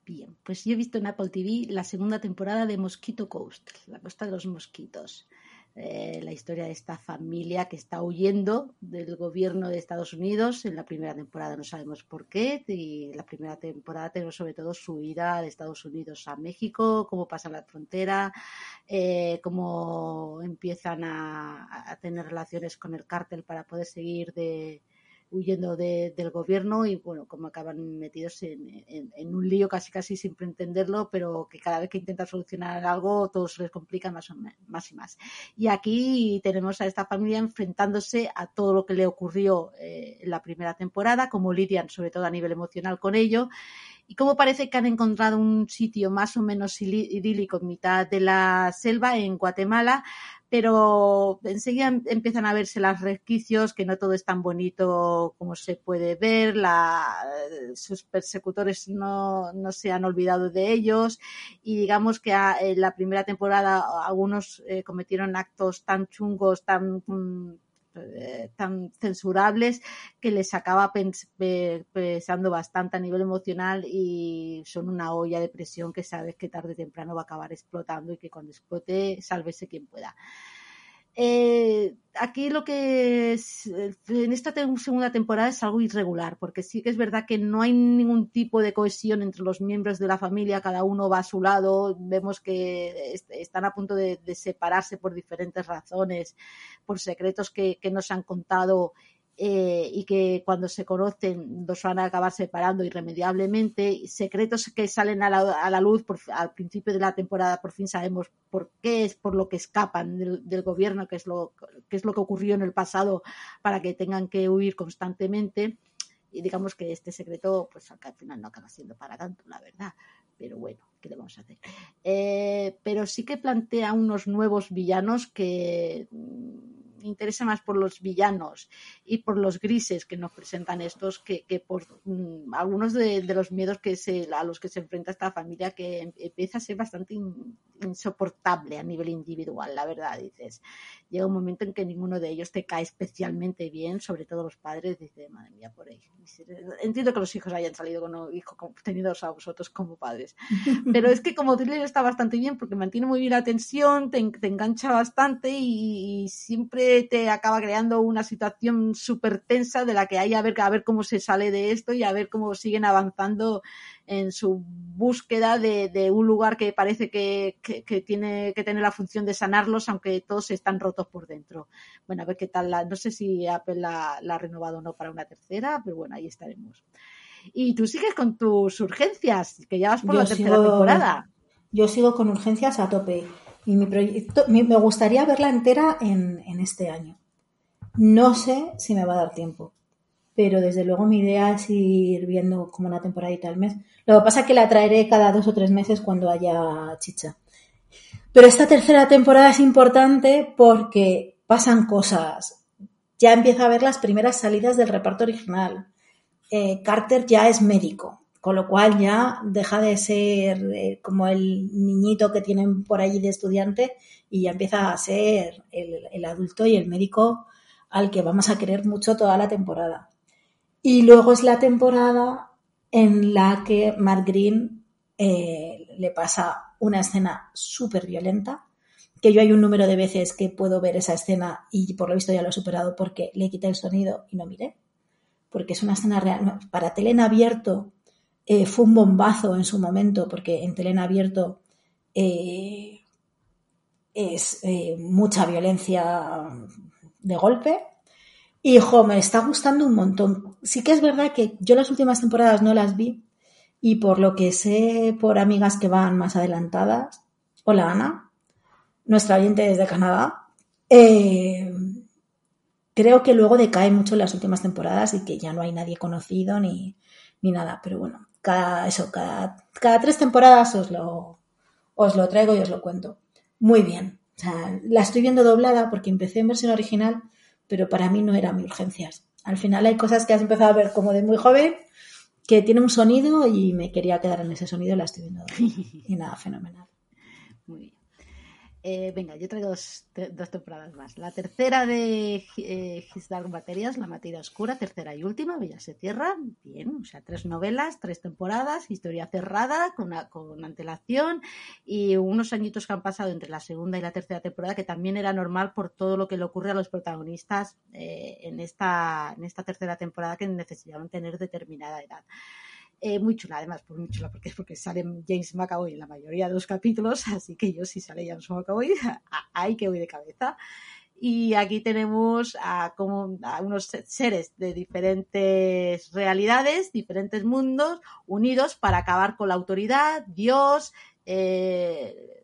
Bien, pues yo he visto en Apple TV la segunda temporada de Mosquito Coast, la costa de los mosquitos. Eh, la historia de esta familia que está huyendo del gobierno de Estados Unidos. En la primera temporada no sabemos por qué, y la primera temporada tenemos sobre todo su huida de Estados Unidos a México, cómo pasan la frontera, eh, cómo empiezan a tener relaciones con el cártel para poder seguir de, huyendo de- del gobierno y bueno, como acaban metidos en, en- en un lío casi casi sin entenderlo, pero que cada vez que intentan solucionar algo todo se les complica más, o me- más y más. Y aquí tenemos a esta familia enfrentándose a todo lo que le ocurrió eh, en la primera temporada, como lidian sobre todo a nivel emocional con ello y cómo parece que han encontrado un sitio más o menos idílico en mitad de la selva en Guatemala, pero enseguida em- empiezan a verse los resquicios, que no todo es tan bonito como se puede ver, la, sus persecutores no, no se han olvidado de ellos y digamos que en la primera temporada algunos eh, cometieron actos tan chungos, tan... mm, eh, tan censurables que les acaba pens- pe- pesando bastante a nivel emocional y son una olla de presión que sabes que tarde o temprano va a acabar explotando y que cuando explote sálvese quien pueda. Eh, aquí lo que es, en esta segunda temporada es algo irregular, porque sí que es verdad que no hay ningún tipo de cohesión entre los miembros de la familia, cada uno va a su lado, vemos que est- están a punto de, de separarse por diferentes razones, por secretos que, que nos han contado eh, y que cuando se conocen los van a acabar separando irremediablemente, secretos que salen a la, a la luz por- al principio de la temporada, por fin sabemos por qué es por lo que escapan del, del gobierno, que es, lo, que es lo que ocurrió en el pasado para que tengan que huir constantemente. Y digamos que este secreto, pues al final no acaba siendo para tanto, la verdad. Pero bueno, ¿qué le vamos a hacer? Eh, pero sí que plantea unos nuevos villanos que interesa más por los villanos y por los grises que nos presentan estos que, que por mm, algunos de, de los miedos que se, a los que se enfrenta esta familia que em- empieza a ser bastante in- insoportable a nivel individual, la verdad, dices. Llega un momento en que ninguno de ellos te cae especialmente bien, sobre todo los padres, dice, madre mía, por ahí. Entiendo que los hijos hayan salido con un hijo tenidos a vosotros como padres, pero es que como thriller está bastante bien porque mantiene muy bien la tensión, te, te engancha bastante y, y siempre te acaba creando una situación súper tensa de la que hay a ver, a ver cómo se sale de esto y a ver cómo siguen avanzando en su búsqueda de, de un lugar que parece que, que- que tiene que tener la función de sanarlos, aunque todos están rotos por dentro. Bueno, a ver qué tal, la, no sé si Apple la, la ha renovado o no para una tercera, pero bueno, ahí estaremos. Y tú sigues con tus urgencias, que ya vas por Yo la tercera sigo- temporada. Yo sigo con urgencias a tope y mi proyecto me gustaría verla entera en, en este año. No sé si me va a dar tiempo, pero desde luego mi idea es ir viendo como una temporadita al mes. Lo que pasa es que la traeré cada dos o tres meses cuando haya chicha. Pero esta tercera temporada es importante porque pasan cosas. Ya empieza a ver las primeras salidas del reparto original. Eh, Carter ya es médico, con lo cual ya deja de ser eh, como el niñito que tienen por allí de estudiante y ya empieza a ser el, adulto y el médico al que vamos a querer mucho toda la temporada. Y luego es la temporada en la que Mark Green eh, le pasa una escena súper violenta, que yo hay un número de veces que puedo ver esa escena y por lo visto ya lo he superado porque le quité el sonido y no miré, porque es una escena real. Para tele en abierto eh, fue un bombazo en su momento, porque en tele en abierto eh, es eh, mucha violencia de golpe. Y, jo, me está gustando un montón. Sí que es verdad que yo las últimas temporadas no las vi y por lo que sé por amigas que van más adelantadas, hola Ana, nuestra oyente desde Canadá, creo que luego decae mucho en las últimas temporadas y que ya no hay nadie conocido ni, ni nada. Pero bueno, cada, eso, cada, cada tres temporadas os lo, os lo traigo y os lo cuento. Muy bien. O sea, la estoy viendo doblada porque empecé en versión original, pero para mí no eran mis urgencias. Al final hay cosas que has empezado a ver como de muy joven que tiene un sonido y me quería quedar en ese sonido y la estoy viendo doblada. Y nada, fenomenal. Eh, venga, yo traigo dos, dos temporadas más. La tercera de eh, His Dark La Materia Oscura, tercera y última, ya se cierra. Bien, o sea, tres novelas, tres temporadas, historia cerrada, con, una, con antelación y unos añitos que han pasado entre la segunda y la tercera temporada, que también era normal por todo lo que le ocurre a los protagonistas eh, en, esta, en esta tercera temporada que necesitaban tener determinada edad. Eh, muy chula, además, pues muy chula, porque es porque sale James McAvoy en la mayoría de los capítulos, así que yo si sale James McAvoy, ahí que voy de cabeza. y aquí tenemos a, como, a unos seres de diferentes realidades, diferentes mundos, unidos para acabar con la autoridad, Dios, eh,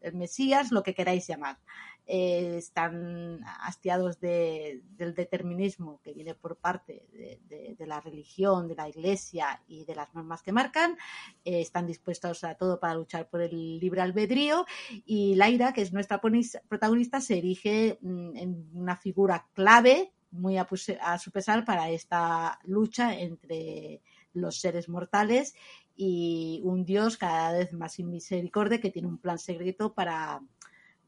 el Mesías, lo que queráis llamar. Eh, están hastiados de, del determinismo que viene por parte de, la religión, de la iglesia y de las normas que marcan, eh, están dispuestos a todo para luchar por el libre albedrío. Y Laira, que es nuestra protagonista, se erige mm, en una figura clave, muy a, a su pesar, para esta lucha entre los seres mortales y un Dios cada vez más sin misericordia que tiene un plan secreto para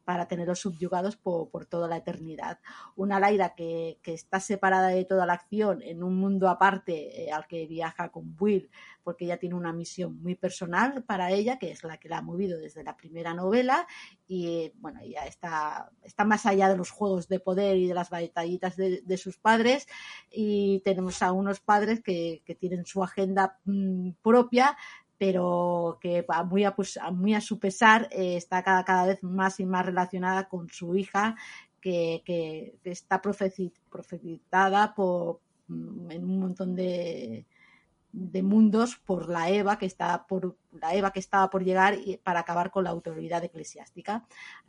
para tenerlos subyugados por, por, toda la eternidad. Una Laira que, que, está separada de toda la acción en un mundo aparte eh, al que viaja con Will, porque ella tiene una misión muy personal para ella, que es la que la ha movido desde la primera novela, y bueno, ella está, está más allá de los juegos de poder y de las batallitas de, de sus padres, y tenemos a unos padres que, que tienen su agenda mmm, propia, pero que muy a, pues, muy a su pesar eh, está cada, cada, vez más y más relacionada con su hija, que, que, está profetizada por, mm, en un montón de, de mundos por la Eva que está por la Eva que estaba por llegar y para acabar con la autoridad eclesiástica.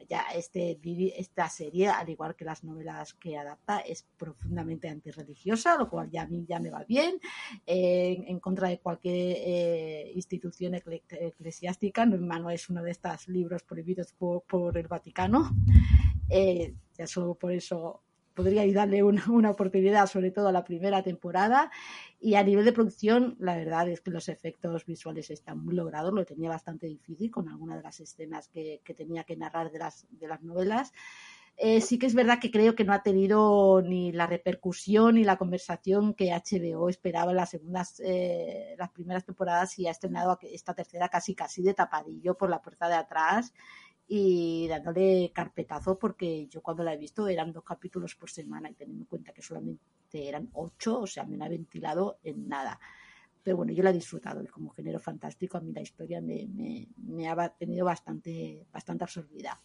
Ya este, esta serie, al igual que las novelas que adapta, es profundamente antirreligiosa, lo cual ya a mí ya me va bien, eh, en contra de cualquier eh, institución ecle eclesiástica. No, es uno de estos libros prohibidos por, por el Vaticano. Eh, ya solo por eso podría darle una, una, oportunidad, sobre todo a la primera temporada. Y a nivel de producción, la verdad es que los efectos visuales están muy logrados. Lo tenía bastante difícil con algunas de las escenas que, que tenía que narrar de las, de las novelas. Eh, sí que es verdad que creo que no ha tenido ni la repercusión ni la conversación que HBO esperaba en las segundas, eh, las primeras temporadas y ha estrenado esta tercera casi casi de tapadillo por la puerta de atrás y dándole carpetazo porque yo cuando la he visto eran dos capítulos por semana y teniendo en cuenta que solamente eran ocho, o sea, me ha ventilado en nada. Pero bueno, yo la he disfrutado como género fantástico a mí la historia me, me, ha tenido bastante, bastante absorbida.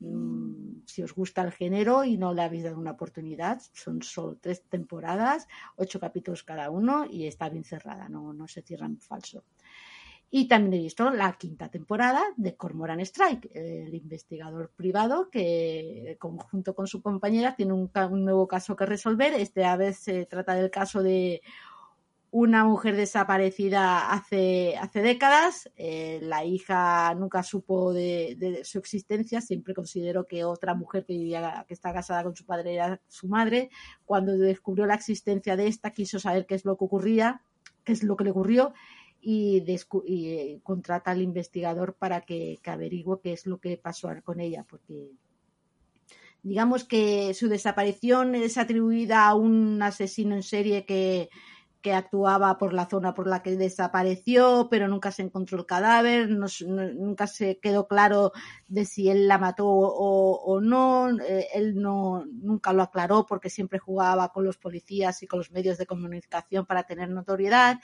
Mm, si os gusta el género y no le habéis dado una oportunidad, son solo tres temporadas, ocho capítulos cada uno y está bien cerrada, no, no se cierran falso. Y también he visto la quinta temporada de Cormoran Strike, el investigador privado que junto con su compañera tiene un, nuevo caso que resolver. Este a vez se trata del caso de una mujer desaparecida hace, hace décadas. Eh, la hija nunca supo de, de, su existencia, siempre consideró que otra mujer que vivía, que está casada con su padre era su madre. Cuando descubrió la existencia de esta, quiso saber qué es lo que ocurría, qué es lo que le ocurrió y, y contrata al investigador para que, averigüe qué es lo que pasó con ella, porque digamos que su desaparición es atribuida a un asesino en serie que, que actuaba por la zona por la que desapareció, pero nunca se encontró el cadáver, no, nunca se quedó claro de si él la mató o, o no, eh, él no, nunca lo aclaró porque siempre jugaba con los policías y con los medios de comunicación para tener notoriedad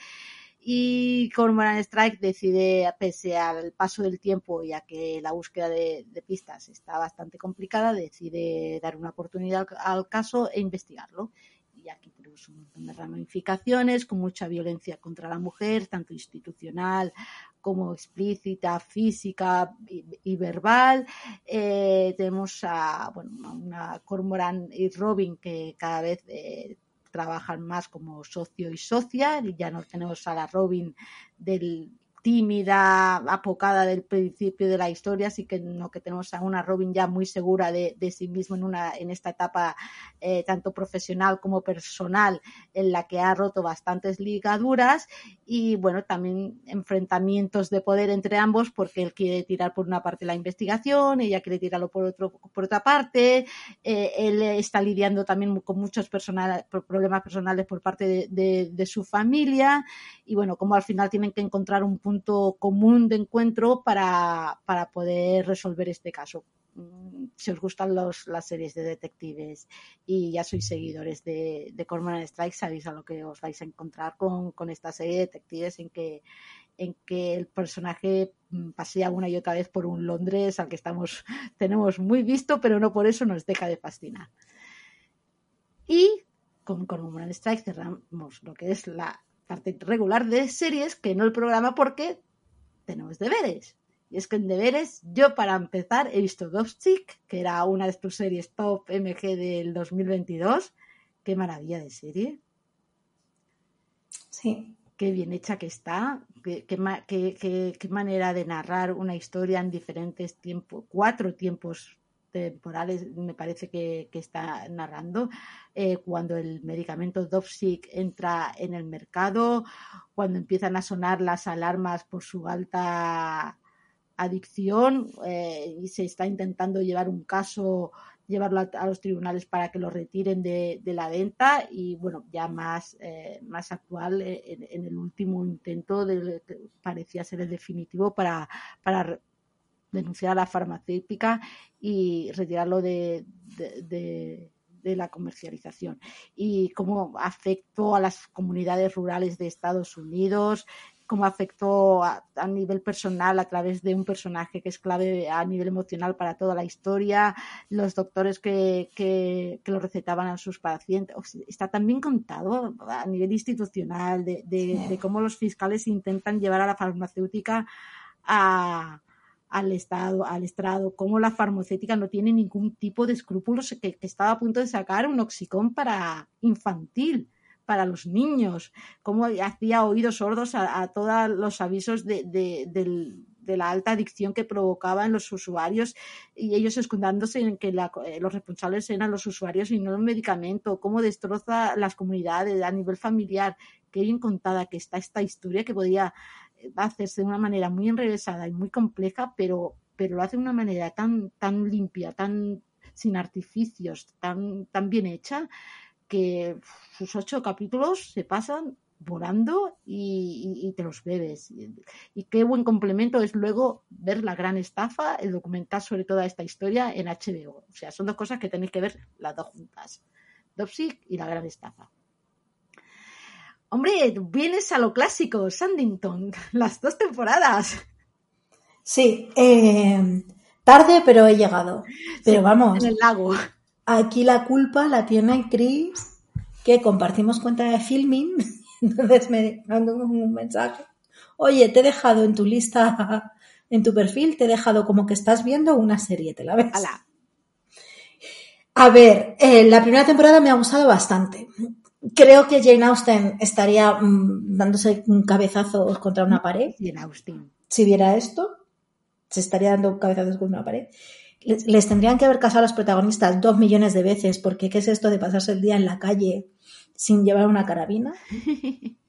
y Cormoran Strike decide, pese al paso del tiempo, ya que la búsqueda de, pistas está bastante complicada, decide dar una oportunidad al, caso e investigarlo. Y aquí tenemos un montón de ramificaciones, con mucha violencia contra la mujer, tanto institucional como explícita, física y, y verbal. Eh, tenemos a, bueno, a una Cormoran y Robin que cada vez eh, trabajan más como socio y socia, y ya no tenemos a la Robin del tímida, apocada del principio de la historia, así que no que tenemos a una Robin ya muy segura de, sí mismo en una en esta etapa eh, tanto profesional como personal en la que ha roto bastantes ligaduras y bueno también enfrentamientos de poder entre ambos porque él quiere tirar por una parte la investigación, ella quiere tirarlo por otro por otra parte, eh, él está lidiando también con muchos personal, problemas personales por parte de, de su familia y bueno como al final tienen que encontrar un punto punto común de encuentro para, para poder resolver este caso. Mm, si os gustan los, las series de detectives y ya sois seguidores de, de Strike, sabéis a lo que os vais a encontrar con, con esta serie de detectives en que, en que el personaje mm, pasea una y otra vez por un Londres al que estamos, tenemos muy visto, pero no por eso nos deja de fascinar. Y con Cormoran Strike cerramos lo que es la parte regular de series, que no el programa, porque tenemos deberes. Y es que en deberes, yo para empezar he visto Dovstick, que era una de tus series top MG del 2022. Qué maravilla de serie. Sí. Qué bien hecha que está. Qué, qué, qué, qué manera de narrar una historia en diferentes tiempos, cuatro tiempos temporales me parece que, está narrando, eh, cuando el medicamento Dopsic entra en el mercado, cuando empiezan a sonar las alarmas por su alta adicción eh, y se está intentando llevar un caso, llevarlo a, los tribunales para que lo retiren de, la venta y bueno, ya más, eh, más actual en, el último intento de, parecía ser el definitivo para denunciar a la farmacéutica y retirarlo de, de, de, de, la comercialización. Y cómo afectó a las comunidades rurales de Estados Unidos, cómo afectó a, a, nivel personal a través de un personaje que es clave a nivel emocional para toda la historia, los doctores que, que, que lo recetaban a sus pacientes. Está también contado a nivel institucional de, de, de cómo los fiscales intentan llevar a la farmacéutica a, al Estado, al estrado, cómo la farmacéutica no tiene ningún tipo de escrúpulos, que, estaba a punto de sacar un oxicón para infantil, para los niños, cómo hacía oídos sordos a, todos los avisos de, la alta adicción que provocaba en los usuarios y ellos escudándose en que eh, los responsables eran los usuarios y no el medicamento, cómo destroza las comunidades a nivel familiar, qué bien contada que está esta historia que podía va a hacerse de una manera muy enrevesada y muy compleja, pero, pero lo hace de una manera tan, tan limpia, tan sin artificios, tan, tan bien hecha, que sus ocho capítulos se pasan volando y, te los bebes. Y, y, qué buen complemento es luego ver la gran estafa, el documental sobre toda esta historia en HBO. O sea, son dos cosas que tenéis que ver las dos juntas. Dopsic y la gran estafa. Hombre, vienes a lo clásico, Sandington, las dos temporadas. Sí, eh, tarde, pero he llegado. Pero sí, vamos. En el lago. Aquí la culpa la tiene Chris, que compartimos cuenta de filming. Entonces me mando un mensaje. Oye, te he dejado en tu lista, en tu perfil, te he dejado como que estás viendo una serie, ¿te la ves? Ala. A ver, eh, la primera temporada me ha gustado bastante creo que Jane Austen estaría mmm, dándose un cabezazo contra una pared. Jane Austen. Si viera esto, se estaría dando cabezazos contra una pared. Les, les, tendrían que haber casado a los protagonistas dos millones de veces, porque ¿qué es esto de pasarse el día en la calle sin llevar una carabina?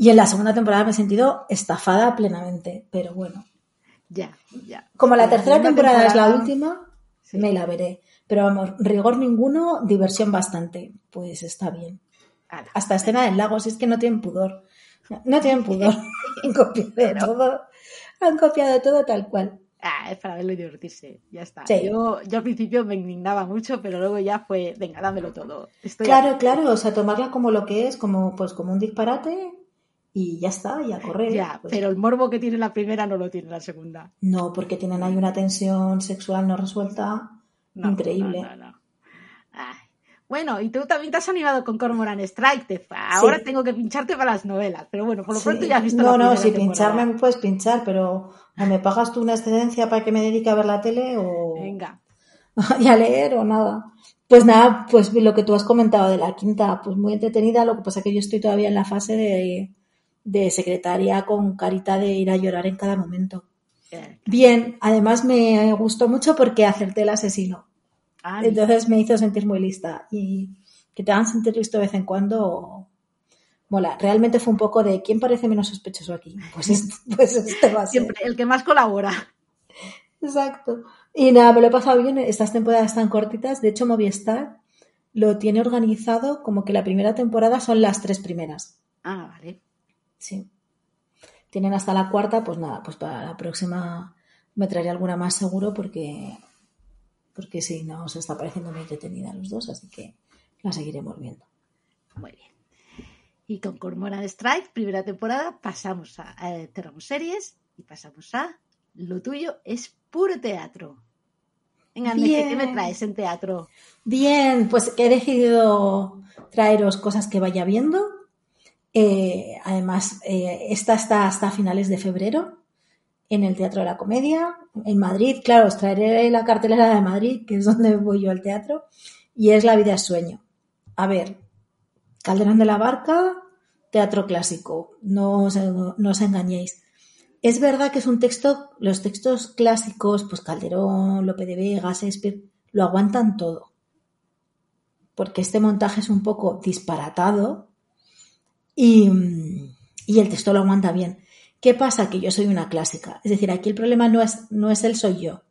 Y en la segunda temporada me he sentido estafada plenamente, pero bueno. Ya, ya. Como la tercera temporada, temporada, es la última, sí. me la veré. Pero vamos, rigor ninguno, diversión bastante. Pues está bien. Hasta escena del lago, si es que no tienen pudor. No tienen pudor. Han copiado todo. Han copiado todo tal cual. Ah, es para verlo y divertirse, ya está. Sí. Yo, yo al principio me indignaba mucho, pero luego ya fue, venga, dámelo todo. Estoy claro, claro, o sea, tomarla como lo que es, como, pues, como un disparate y ya está, y a correr. Ya, pues. pero el morbo que tiene la primera no lo tiene la segunda. No, porque tienen ahí una tensión sexual no resuelta no, increíble. No, no, bueno, y tú también te has animado con Cormoran Strike. Te, ahora sí. tengo que pincharte para las novelas, pero bueno, por lo sí. pronto ya has visto No, no, si pincharme me puedes pinchar, pero o me pagas tú una excedencia para que me dedique a ver la tele o. Venga. y a leer o nada. Pues nada, pues lo que tú has comentado de la quinta, pues muy entretenida. Lo que pasa es que yo estoy todavía en la fase de, de secretaria con carita de ir a llorar en cada momento. Bien, además me gustó mucho porque acerté el asesino. Ah, Entonces me hizo sentir muy lista y que te hagan sentir listo de vez en cuando mola. Realmente fue un poco de quién parece menos sospechoso aquí. Pues este, pues este va a ser. Siempre, el que más colabora. Exacto. Y nada, me lo he pasado bien. Estas temporadas tan cortitas. De hecho, Movistar lo tiene organizado como que la primera temporada son las tres primeras. Ah, vale. Sí. Tienen hasta la cuarta, pues nada, pues para la próxima me traeré alguna más seguro porque porque sí, nos está pareciendo muy entretenida a los dos, así que la seguiremos viendo. Muy bien. Y con Cormorant Strike, primera temporada, pasamos a, a cerramos series y pasamos a lo tuyo es puro teatro. Venga, ¿qué me traes en teatro? Bien, pues he decidido traeros cosas que vaya viendo. Eh, además, eh, esta está hasta finales de febrero en el Teatro de la Comedia, en Madrid. Claro, os traeré la cartelera de Madrid, que es donde voy yo al teatro, y es La vida es sueño. A ver, Calderón de la Barca, teatro clásico, no os, no os engañéis. Es verdad que es un texto, los textos clásicos, pues Calderón, Lope de Vega, Shakespeare, lo aguantan todo. Porque este montaje es un poco disparatado y, y el texto lo aguanta bien. ¿Qué pasa? Que yo soy una clásica. Es decir, aquí el problema no es, no es él, soy yo.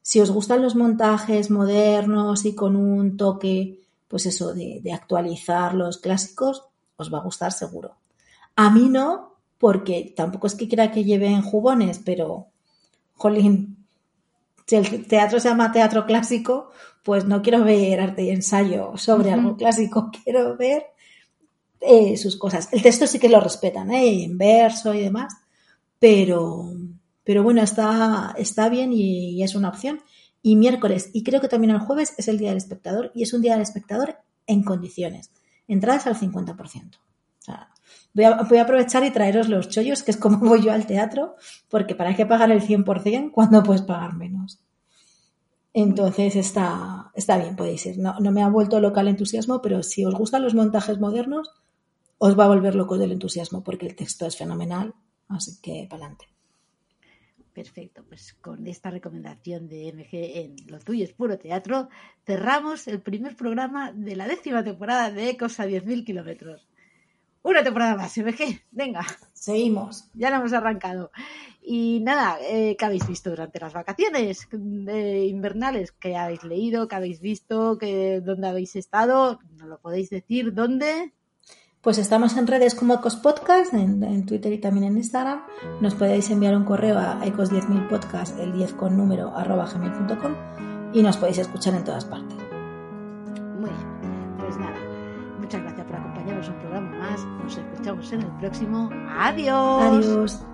Si os gustan los montajes modernos y con un toque, pues eso, de, de actualizar los clásicos, os va a gustar seguro. A mí no, porque tampoco es que quiera que lleven jugones, pero, jolín, si el teatro se llama teatro clásico, pues no quiero ver arte y ensayo sobre algo clásico, quiero ver eh, sus cosas. El texto sí que lo respetan, ¿eh? en verso y demás, pero, pero bueno, está, está bien y, es una opción. Y miércoles, y creo que también el jueves, es el Día del Espectador, y es un Día del Espectador en condiciones. Entradas al 50%. O sea, voy, a, voy a aprovechar y traeros los chollos, que es como voy yo al teatro, porque para qué pagar el 100% cuando puedes pagar menos. Entonces está, está bien, podéis ir. No, no me ha vuelto loca el entusiasmo, pero si os gustan los montajes modernos, os va a volver locos del entusiasmo, porque el texto es fenomenal. Así que para adelante. Perfecto, pues con esta recomendación de MG en Lo tuyo es puro teatro, cerramos el primer programa de la décima temporada de Ecos a 10.000 kilómetros. Una temporada más, MG, venga, Seguimos. ya la hemos arrancado. Y nada, eh, ¿qué habéis visto durante las vacaciones eh, invernales? ¿Qué habéis leído? ¿Qué habéis visto? ¿Qué, ¿Dónde habéis estado? ¿No lo podéis decir? ¿Dónde? Pues estamos en redes como Ecos Podcast, en, en Twitter y también en Instagram. Nos podéis enviar un correo a ecos10000podcast, el 10 con número, arroba gmail.com y nos podéis escuchar en todas partes. Muy bien, pues nada, muchas gracias por acompañarnos un programa más. Nos escuchamos en el próximo. Adiós. Adiós.